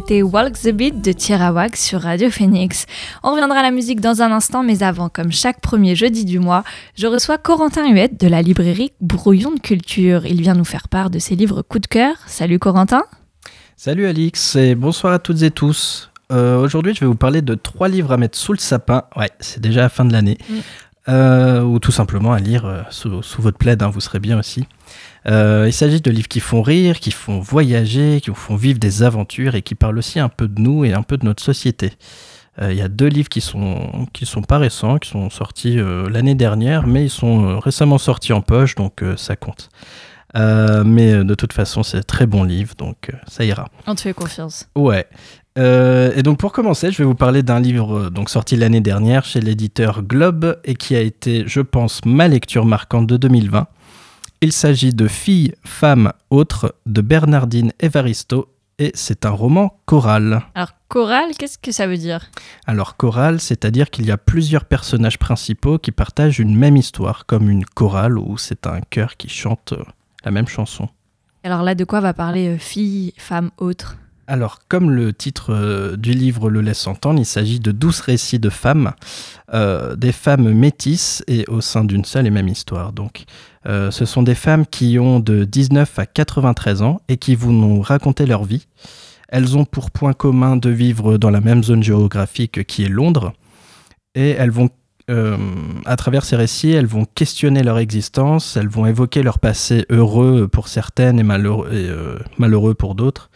C'était Walk the Beat de Tirawak sur Radio Phoenix. On reviendra à la musique dans un instant, mais avant, comme chaque premier jeudi du mois, je reçois Corentin Huette de la librairie Brouillon de Culture. Il vient nous faire part de ses livres coup de cœur. Salut Corentin Salut Alix et bonsoir à toutes et tous. Euh, Aujourd'hui, je vais vous parler de trois livres à mettre sous le sapin. Ouais, c'est déjà la fin de l'année. Mm. Euh, ou tout simplement à lire euh, sous, sous votre plaid, hein, vous serez bien aussi. Euh, il s'agit de livres qui font rire, qui font voyager, qui vous font vivre des aventures et qui parlent aussi un peu de nous et un peu de notre société. Euh, Il y a deux livres qui sont, qui sont pas récents, qui sont sortis euh, l'année dernière, mais ils sont récemment sortis en poche, donc ça compte. Euh, mais de toute façon, c'est un très bon livre, donc euh, ça ira. On te fait confiance. Ouais. Euh, et donc pour commencer, je vais vous parler d'un livre donc sorti l'année dernière chez l'éditeur Globe et qui a été, je pense, ma lecture marquante de 2020. Il s'agit de Filles, femmes, autres de Bernardine Evaristo et c'est un roman choral. Alors, chorale, qu'est-ce que ça veut dire? Alors choral, c'est-à-dire qu'il y a plusieurs personnages principaux qui partagent une même histoire, comme une chorale où c'est un chœur qui chante euh, la même chanson. Alors là, de quoi va parler euh, fille, femme, autre? Alors, comme le titre euh, du livre le laisse entendre, il s'agit de douze récits de femmes, euh, des femmes métisses et au sein d'une seule et même histoire. Donc, euh, ce sont des femmes qui ont de 19 à 93 ans et qui vont nous raconter leur vie. Elles ont pour point commun de vivre dans la même zone géographique qui est Londres et elles vont à travers ces récits, elles vont questionner leur existence, elles vont évoquer leur passé heureux pour certaines et malheureux pour d'autres.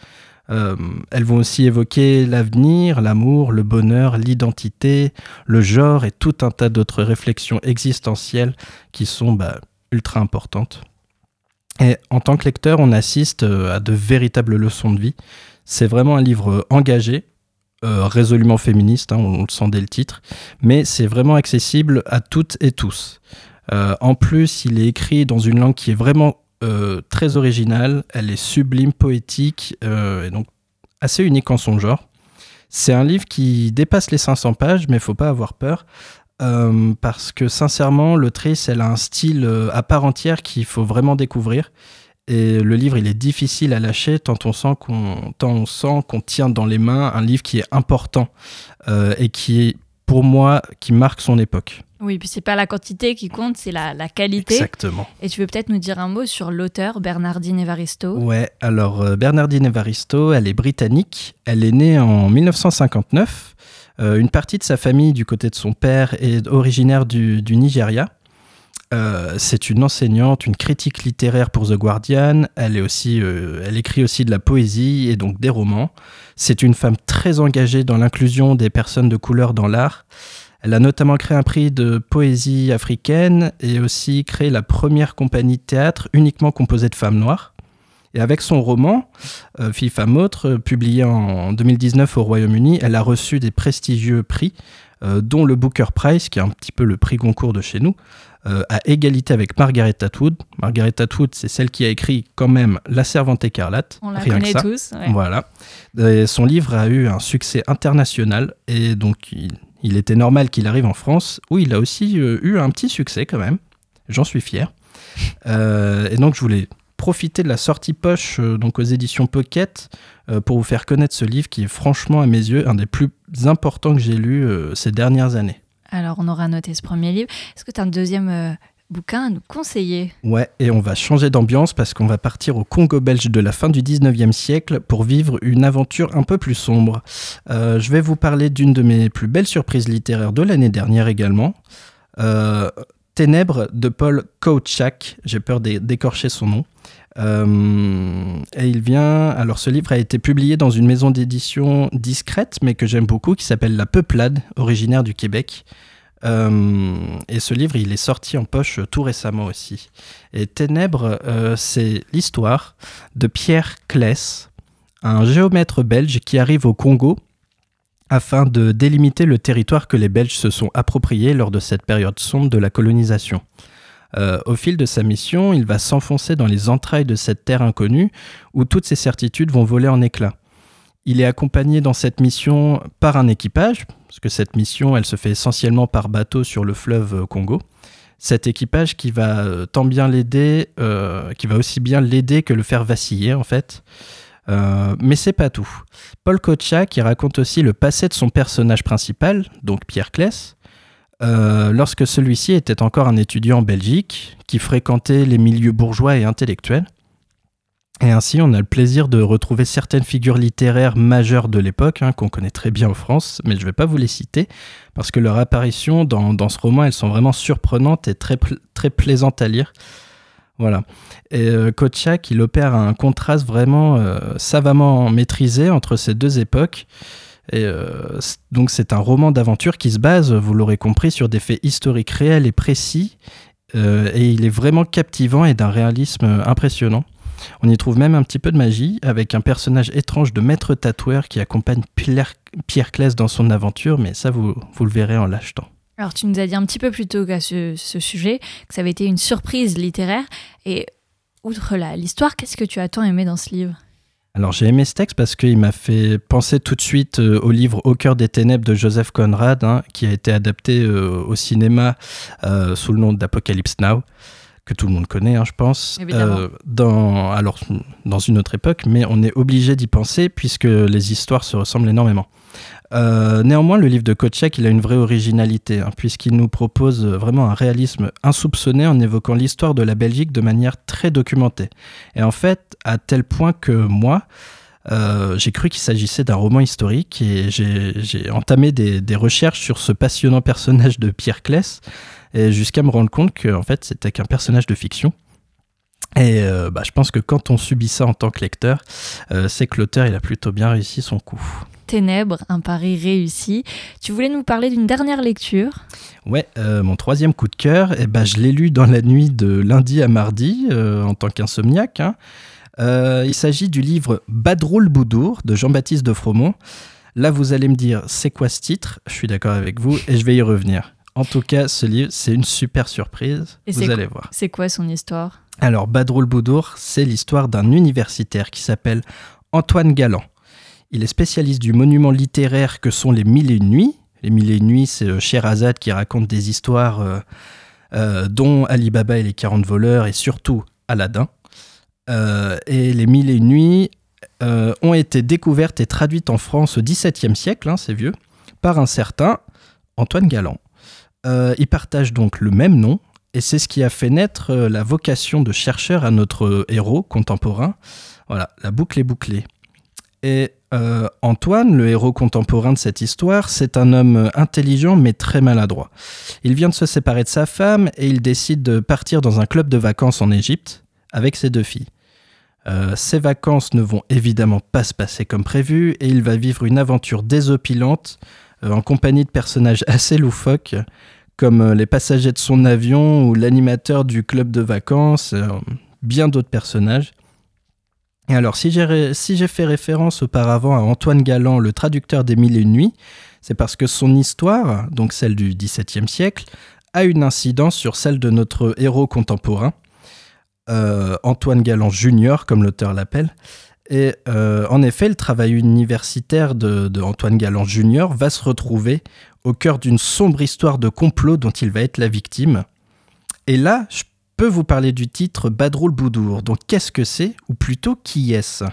Euh, elles vont aussi évoquer l'avenir, l'amour, le bonheur, l'identité, le genre et tout un tas d'autres réflexions existentielles qui sont bah, ultra importantes. Et en tant que lecteur, on assiste euh, à de véritables leçons de vie. C'est vraiment un livre engagé, euh, résolument féministe, hein, on, le sent dès le titre, mais c'est vraiment accessible à toutes et tous. En plus, il est écrit dans une langue qui est vraiment très originale, elle est sublime, poétique, et donc assez unique en son genre. C'est un livre qui dépasse les 500 pages, mais faut pas avoir peur. Euh, parce que sincèrement, l'autrice, elle a un style euh, à part entière qu'il faut vraiment découvrir. Et le livre, il est difficile à lâcher tant on sent qu'on, on sent qu'on tient dans les mains un livre qui est important euh, et qui est, pour moi, qui marque son époque. Oui, puis c'est pas la quantité qui compte, c'est la, la, qualité. Exactement. Et tu veux peut-être nous dire un mot sur l'auteur Bernardine Evaristo? Ouais, alors Bernardine Evaristo, elle est britannique. Elle est née en 1959. Euh, une partie de sa famille, du côté de son père, est originaire du, Nigeria. Euh, c'est une enseignante, une critique littéraire pour The Guardian. Elle, est aussi, euh, elle écrit aussi de la poésie et donc des romans. C'est une femme très engagée dans l'inclusion des personnes de couleur dans l'art. Elle a notamment créé un prix de poésie africaine et aussi créé la première compagnie de théâtre uniquement composée de femmes noires. Et avec son roman, euh, Fille, femme, autre, euh, publié en 2019 au Royaume-Uni, elle a reçu des prestigieux prix, euh, dont le Booker Prize, qui est un petit peu le prix Goncourt de chez nous, à égalité avec Margaret Atwood. Margaret Atwood, c'est celle qui a écrit quand même La Servante écarlate. On la connaît tous. Voilà. son livre a eu un succès international et donc il, il était normal qu'il arrive en France, où il a aussi eu un petit succès quand même. J'en suis fier. et donc je voulais profiter de la sortie poche euh, donc aux éditions Pocket euh, pour vous faire connaître ce livre qui est franchement à mes yeux un des plus importants que j'ai lu euh, ces dernières années. Alors on aura noté ce premier livre. Est-ce que tu as un deuxième bouquin à nous conseiller Ouais, et on va changer d'ambiance parce qu'on va partir au Congo belge de la fin du 19e siècle pour vivre une aventure un peu plus sombre. je vais vous parler d'une de mes plus belles surprises littéraires de l'année dernière également. Ténèbres de Paul Kouchak, j'ai peur d'écorcher son nom. Euh, et il vient. Alors, ce livre a été publié dans une maison d'édition discrète, mais que j'aime beaucoup, qui s'appelle La Peuplade, originaire du Québec. Euh, et ce livre, il est sorti en poche tout récemment aussi. Et Ténèbres, euh, c'est l'histoire de Pierre Kless, un géomètre belge qui arrive au Congo afin de délimiter le territoire que les Belges se sont appropriés lors de cette période sombre de la colonisation. Euh, au fil de sa mission, il va s'enfoncer dans les entrailles de cette terre inconnue où toutes ses certitudes vont voler en éclats. Il est accompagné dans cette mission par un équipage, parce que cette mission, elle se fait essentiellement par bateau sur le fleuve Congo. Cet équipage qui va euh, tant bien l'aider, euh, qui va aussi bien l'aider que le faire vaciller en fait. mais c'est pas tout. Paul Kocha qui raconte aussi le passé de son personnage principal, donc Pierre Kless, euh, lorsque celui-ci était encore un étudiant en Belgique, qui fréquentait les milieux bourgeois et intellectuels. Et ainsi, on a le plaisir de retrouver certaines figures littéraires majeures de l'époque, hein, qu'on connaît très bien en France, mais je ne vais pas vous les citer, parce que leur apparition dans, ce roman, elles sont vraiment surprenantes et très, très plaisantes à lire. Voilà. Et euh, il opère un contraste vraiment euh, savamment maîtrisé entre ces deux époques. Et euh, donc c'est un roman d'aventure qui se base, vous l'aurez compris, sur des faits historiques réels et précis. Et il est vraiment captivant et d'un réalisme impressionnant. On y trouve même un petit peu de magie, avec un personnage étrange de maître tatoueur qui accompagne Pierre, Pierre Claes dans son aventure, mais ça vous, vous le verrez en l'achetant. Alors tu nous as dit un petit peu plus tôt qu'à ce, ce, sujet que ça avait été une surprise littéraire. Et outre l'histoire, qu'est-ce que tu as tant aimé dans ce livre? Alors j'ai aimé ce texte parce qu'il m'a fait penser tout de suite euh, au livre Au cœur des ténèbres de Joseph Conrad, hein, qui a été adapté euh, au cinéma euh, sous le nom d'Apocalypse Now, que tout le monde connaît, hein, je pense, dans, alors, dans une autre époque, mais on est obligé d'y penser puisque les histoires se ressemblent énormément. Euh, néanmoins, le livre de Kotchak, il a une vraie originalité, hein, puisqu'il nous propose vraiment un réalisme insoupçonné en évoquant l'histoire de la Belgique de manière très documentée. Et en fait, à tel point que moi, euh, j'ai cru qu'il s'agissait d'un roman historique et j'ai entamé des, des, recherches sur ce passionnant personnage de Pierre Kless, jusqu'à me rendre compte que en fait, c'était qu'un personnage de fiction. Et euh, bah, je pense que quand on subit ça en tant que lecteur, euh, c'est que l'auteur il a plutôt bien réussi son coup. Ténèbres, un pari réussi. Tu voulais nous parler d'une dernière lecture? Ouais, euh, mon troisième coup de cœur, eh ben, je l'ai lu dans la nuit de lundi à mardi en tant qu'insomniaque. hein. Il s'agit du livre Badroul Boudour de Jean-Baptiste de Fromont. Là, vous allez me dire, c'est quoi ce titre? Je suis d'accord avec vous et je vais y revenir. En tout cas, ce livre, c'est une super surprise. Et vous allez voir. C'est quoi son histoire? Alors, Badroul Boudour, c'est l'histoire d'un universitaire qui s'appelle Antoine Galland. Il est spécialiste du monument littéraire que sont les Mille et une nuits. Les Mille et une nuits, c'est euh, Sherazade qui raconte des histoires euh, euh, dont Ali Baba et les 40 voleurs et surtout Aladdin. Euh, et les Mille et une nuits ont été découvertes et traduites en France au XVIIe siècle, hein, c'est vieux, par un certain Antoine Galland. Euh, ils partagent donc le même nom, et c'est ce qui a fait naître euh, la vocation de chercheur à notre euh, héros contemporain. Voilà, la boucle est bouclée. Et Antoine, le héros contemporain de cette histoire, c'est un homme intelligent mais très maladroit. Il vient de se séparer de sa femme et il décide de partir dans un club de vacances en Égypte avec ses deux filles. Ces vacances ne vont évidemment pas se passer comme prévu et il va vivre une aventure désopilante en compagnie de personnages assez loufoques comme euh, les passagers de son avion ou l'animateur du club de vacances, euh, bien d'autres personnages. Et alors, si j'ai fait référence auparavant à Antoine Galland, le traducteur des Mille et une nuits, c'est parce que son histoire, donc celle du XVIIe siècle, a une incidence sur celle de notre héros contemporain, euh, Antoine Galland Junior, comme l'auteur l'appelle. Et euh, en effet, le travail universitaire de, de Antoine Galland Junior va se retrouver au cœur d'une sombre histoire de complot dont il va être la victime. Et là, je peux vous parler du titre Badroul Boudour. Donc qu'est-ce que c'est? Ou plutôt qui est-ce?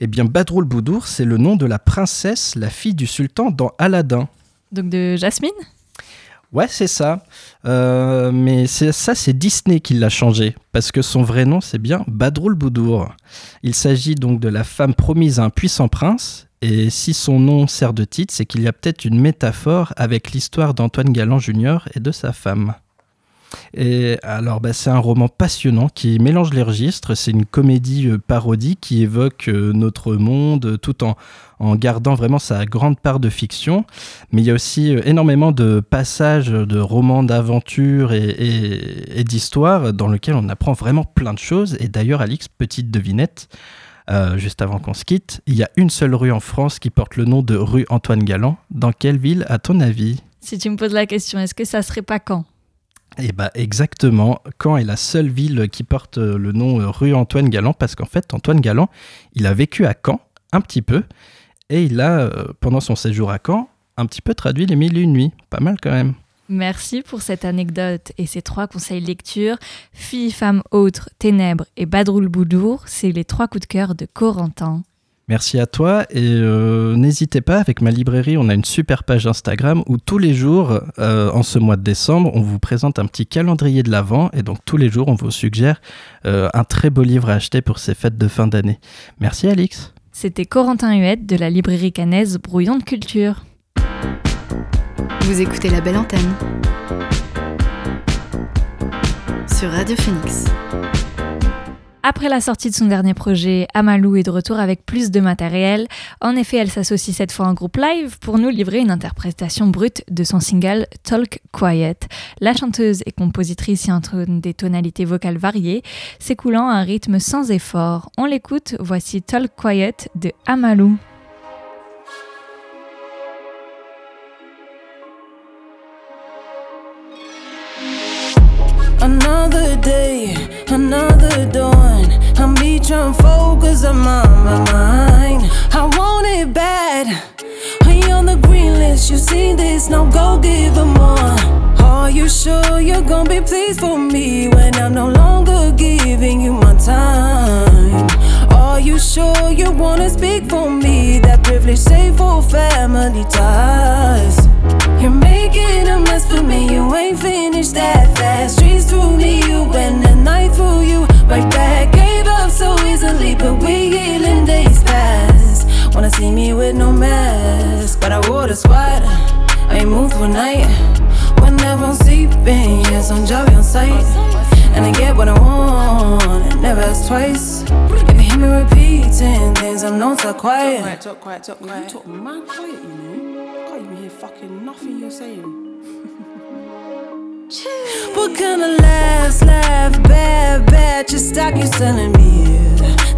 Eh bien, Badroul Boudour, c'est le nom de la princesse, la fille du sultan dans Aladdin. Donc de Jasmine? Ouais, c'est ça. Euh, mais ça, c'est Disney qui l'a changé. Parce que son vrai nom, c'est bien Badroul Boudour. Il s'agit donc de la femme promise à un puissant prince. Et si son nom sert de titre, c'est qu'il y a peut-être une métaphore avec l'histoire d'Antoine Galland Jr. et de sa femme. Et alors, bah, c'est un roman passionnant qui mélange les registres. C'est une comédie euh, parodie qui évoque euh, notre monde euh, tout en, en gardant vraiment sa grande part de fiction. Mais il y a aussi énormément de passages de romans d'aventure et, d'histoires dans lesquels on apprend vraiment plein de choses. Et d'ailleurs, Alix, petite devinette, juste avant qu'on se quitte, il y a une seule rue en France qui porte le nom de rue Antoine Galland. Dans quelle ville, à ton avis? Si tu me poses la question, est-ce que ça serait pas quand Eh bah exactement, Caen est la seule ville qui porte euh, le nom euh, rue Antoine Galland parce qu'en fait Antoine Galland, il a vécu à Caen un petit peu et il a euh, pendant son séjour à Caen un petit peu traduit les mille et une nuits, pas mal quand même. Merci pour cette anecdote et ces trois conseils lecture. Fille, femme, autre, ténèbres et Badroul Boudour, c'est les trois coups de cœur de Corentin. Merci à toi et euh, n'hésitez pas, avec ma librairie, on a une super page Instagram où tous les jours, euh, en ce mois de décembre, on vous présente un petit calendrier de l'Avent et donc tous les jours, on vous suggère euh, un très beau livre à acheter pour ces fêtes de fin d'année. Merci Alix. C'était Corentin Huette de la librairie cannaise Brouillon de Culture. Vous écoutez la belle antenne sur Radio Phoenix. Après la sortie de son dernier projet, Amalou est de retour avec plus de matériel. En effet, elle s'associe cette fois en groupe live pour nous livrer une interprétation brute de son single Talk Quiet. La chanteuse et compositrice y entonne des tonalités vocales variées, s'écoulant à un rythme sans effort. On l'écoute, voici Talk Quiet de Amalou. Another dawn. I'm me trying to focus on my, my mind. I want it bad. Are you on the green list? You seen this? Now go give 'em more. Are you sure you're gonna be pleased for me when I'm no longer giving you my time? Are you sure you wanna speak for me? That privilege safe for family ties. You're making a mess for me, you ain't finished that fast. Streets through me, you and the night through you. Right back, gave up so easily, but we healing days past. Wanna see me with no mask, but I wore the squad. I ain't moved for night. Whenever I'm sleeping, yes, I'm job on sight. And I get what I want, and never ask twice. If you hear me repeating things, I'm not so quiet. Talk quiet, talk quiet. You talk mad quiet, you know. Hear fucking nothing you're saying. What kind of laughs, laugh, bad, bad, just stop you selling me.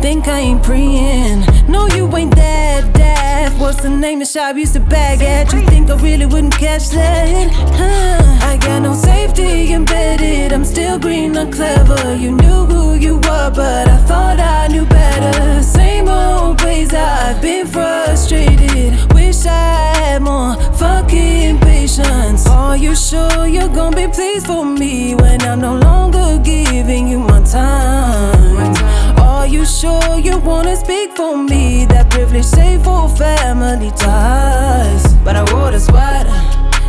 Think I ain't preying. No, you ain't that deaf. What's the name the shop used to bag at? You think I really wouldn't catch that? Huh. I got no safety embedded. I'm still green, not clever. You knew who you were, but I thought I knew better. Same old ways I've been frustrated. Wish I had more fucking patience. Are you sure you're gonna be pleased for me when I'm no longer giving you my time? Are you sure you wanna speak for me? That privilege safe for family ties. But I wore the sweater,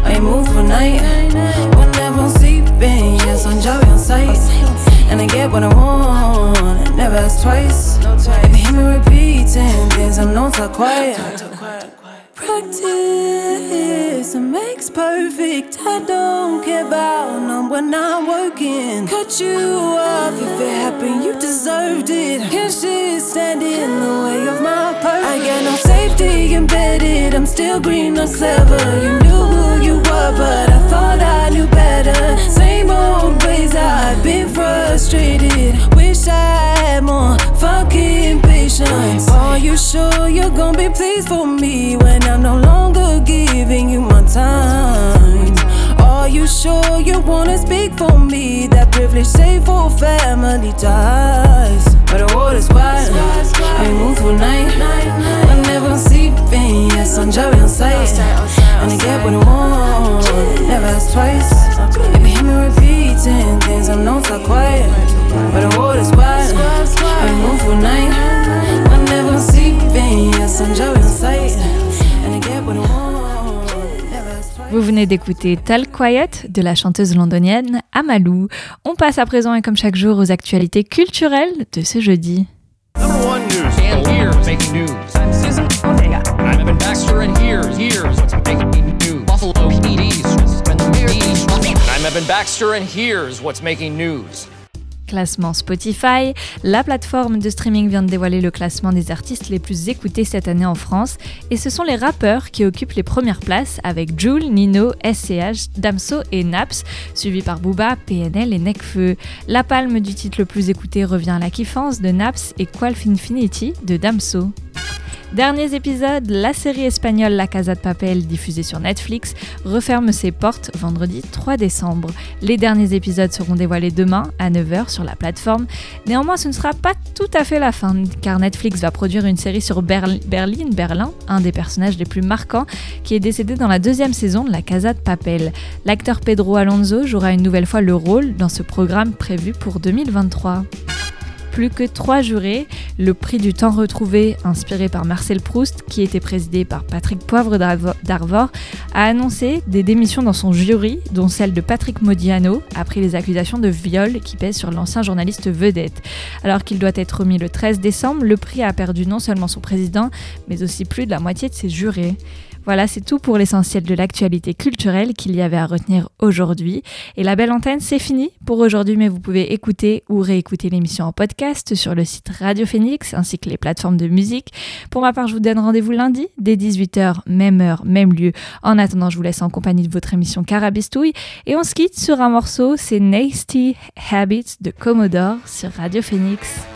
I ain't moved for night. When everyone's sleeping, yes, I'm Joey on sight. And I get what I want, never ask twice. If you hear me repeating things, I'm not so quiet. Practice makes perfect. I don't care about no when I'm working. Cut you off if it happened, you deserved it. Can't shit stand in the way of my purpose. I got no safety embedded. I'm still green, not clever. You knew who you were, but I thought I knew better. Same old ways I've been frustrated. I had more fucking patience. Are you sure you're gonna be pleased for me when I'm no longer giving you my time? Are you sure you wanna speak for me? That privilege safe for family ties. But the water's quiet, I move for night. When everyone's sleeping, yes, I'm Joey on sight. And I get what I want, never ask twice. If you hear me repeating things, I'm not so quiet. But the water's quiet, I move for night. When everyone's sleeping, yes, I'm Joey on sight. And I get what I want, never ask twice. Vous venez d'écouter Tal Quiet de la chanteuse londonienne Amalou. On passe à présent et comme chaque jour aux actualités culturelles de ce jeudi. Number one news. And here's making news. I'm Evan Baxter, and here's here's what's making news? Classement Spotify, la plateforme de streaming vient de dévoiler le classement des artistes les plus écoutés cette année en France et ce sont les rappeurs qui occupent les premières places avec Jul, Nino, SCH, Damso et Naps, suivis par Booba, PNL et Nekfeu. La palme du titre le plus écouté revient à La Kiffance de Naps et Qualf Infinity de Damso. Derniers épisodes, la série espagnole La Casa de Papel, diffusée sur Netflix, referme ses portes vendredi 3 décembre. Les derniers épisodes seront dévoilés demain à 9h sur la plateforme. Néanmoins, ce ne sera pas tout à fait la fin, car Netflix va produire une série sur Berl- Berlin, Berlin, un des personnages les plus marquants, qui est décédé dans la deuxième saison de La Casa de Papel. L'acteur Pedro Alonso jouera une nouvelle fois le rôle dans ce programme prévu pour 2023 plus que trois jurés. Le prix du temps retrouvé, inspiré par Marcel Proust, qui était présidé par Patrick Poivre d'Arvo- d'Arvor, a annoncé des démissions dans son jury, dont celle de Patrick Modiano, après les accusations de viol qui pèsent sur l'ancien journaliste vedette. Alors qu'il doit être remis le 13 décembre, le prix a perdu non seulement son président, mais aussi plus de la moitié de ses jurés. Voilà, c'est tout pour l'essentiel de l'actualité culturelle qu'il y avait à retenir aujourd'hui. Et la belle antenne, c'est fini pour aujourd'hui, mais vous pouvez écouter ou réécouter l'émission en podcast sur le site Radio Phoenix ainsi que les plateformes de musique. Pour ma part, je vous donne rendez-vous lundi dès 18h, même heure, même lieu. En attendant, je vous laisse en compagnie de votre émission Carabistouille et on se quitte sur un morceau, c'est Nasty Habits de Commodore sur Radio Phoenix.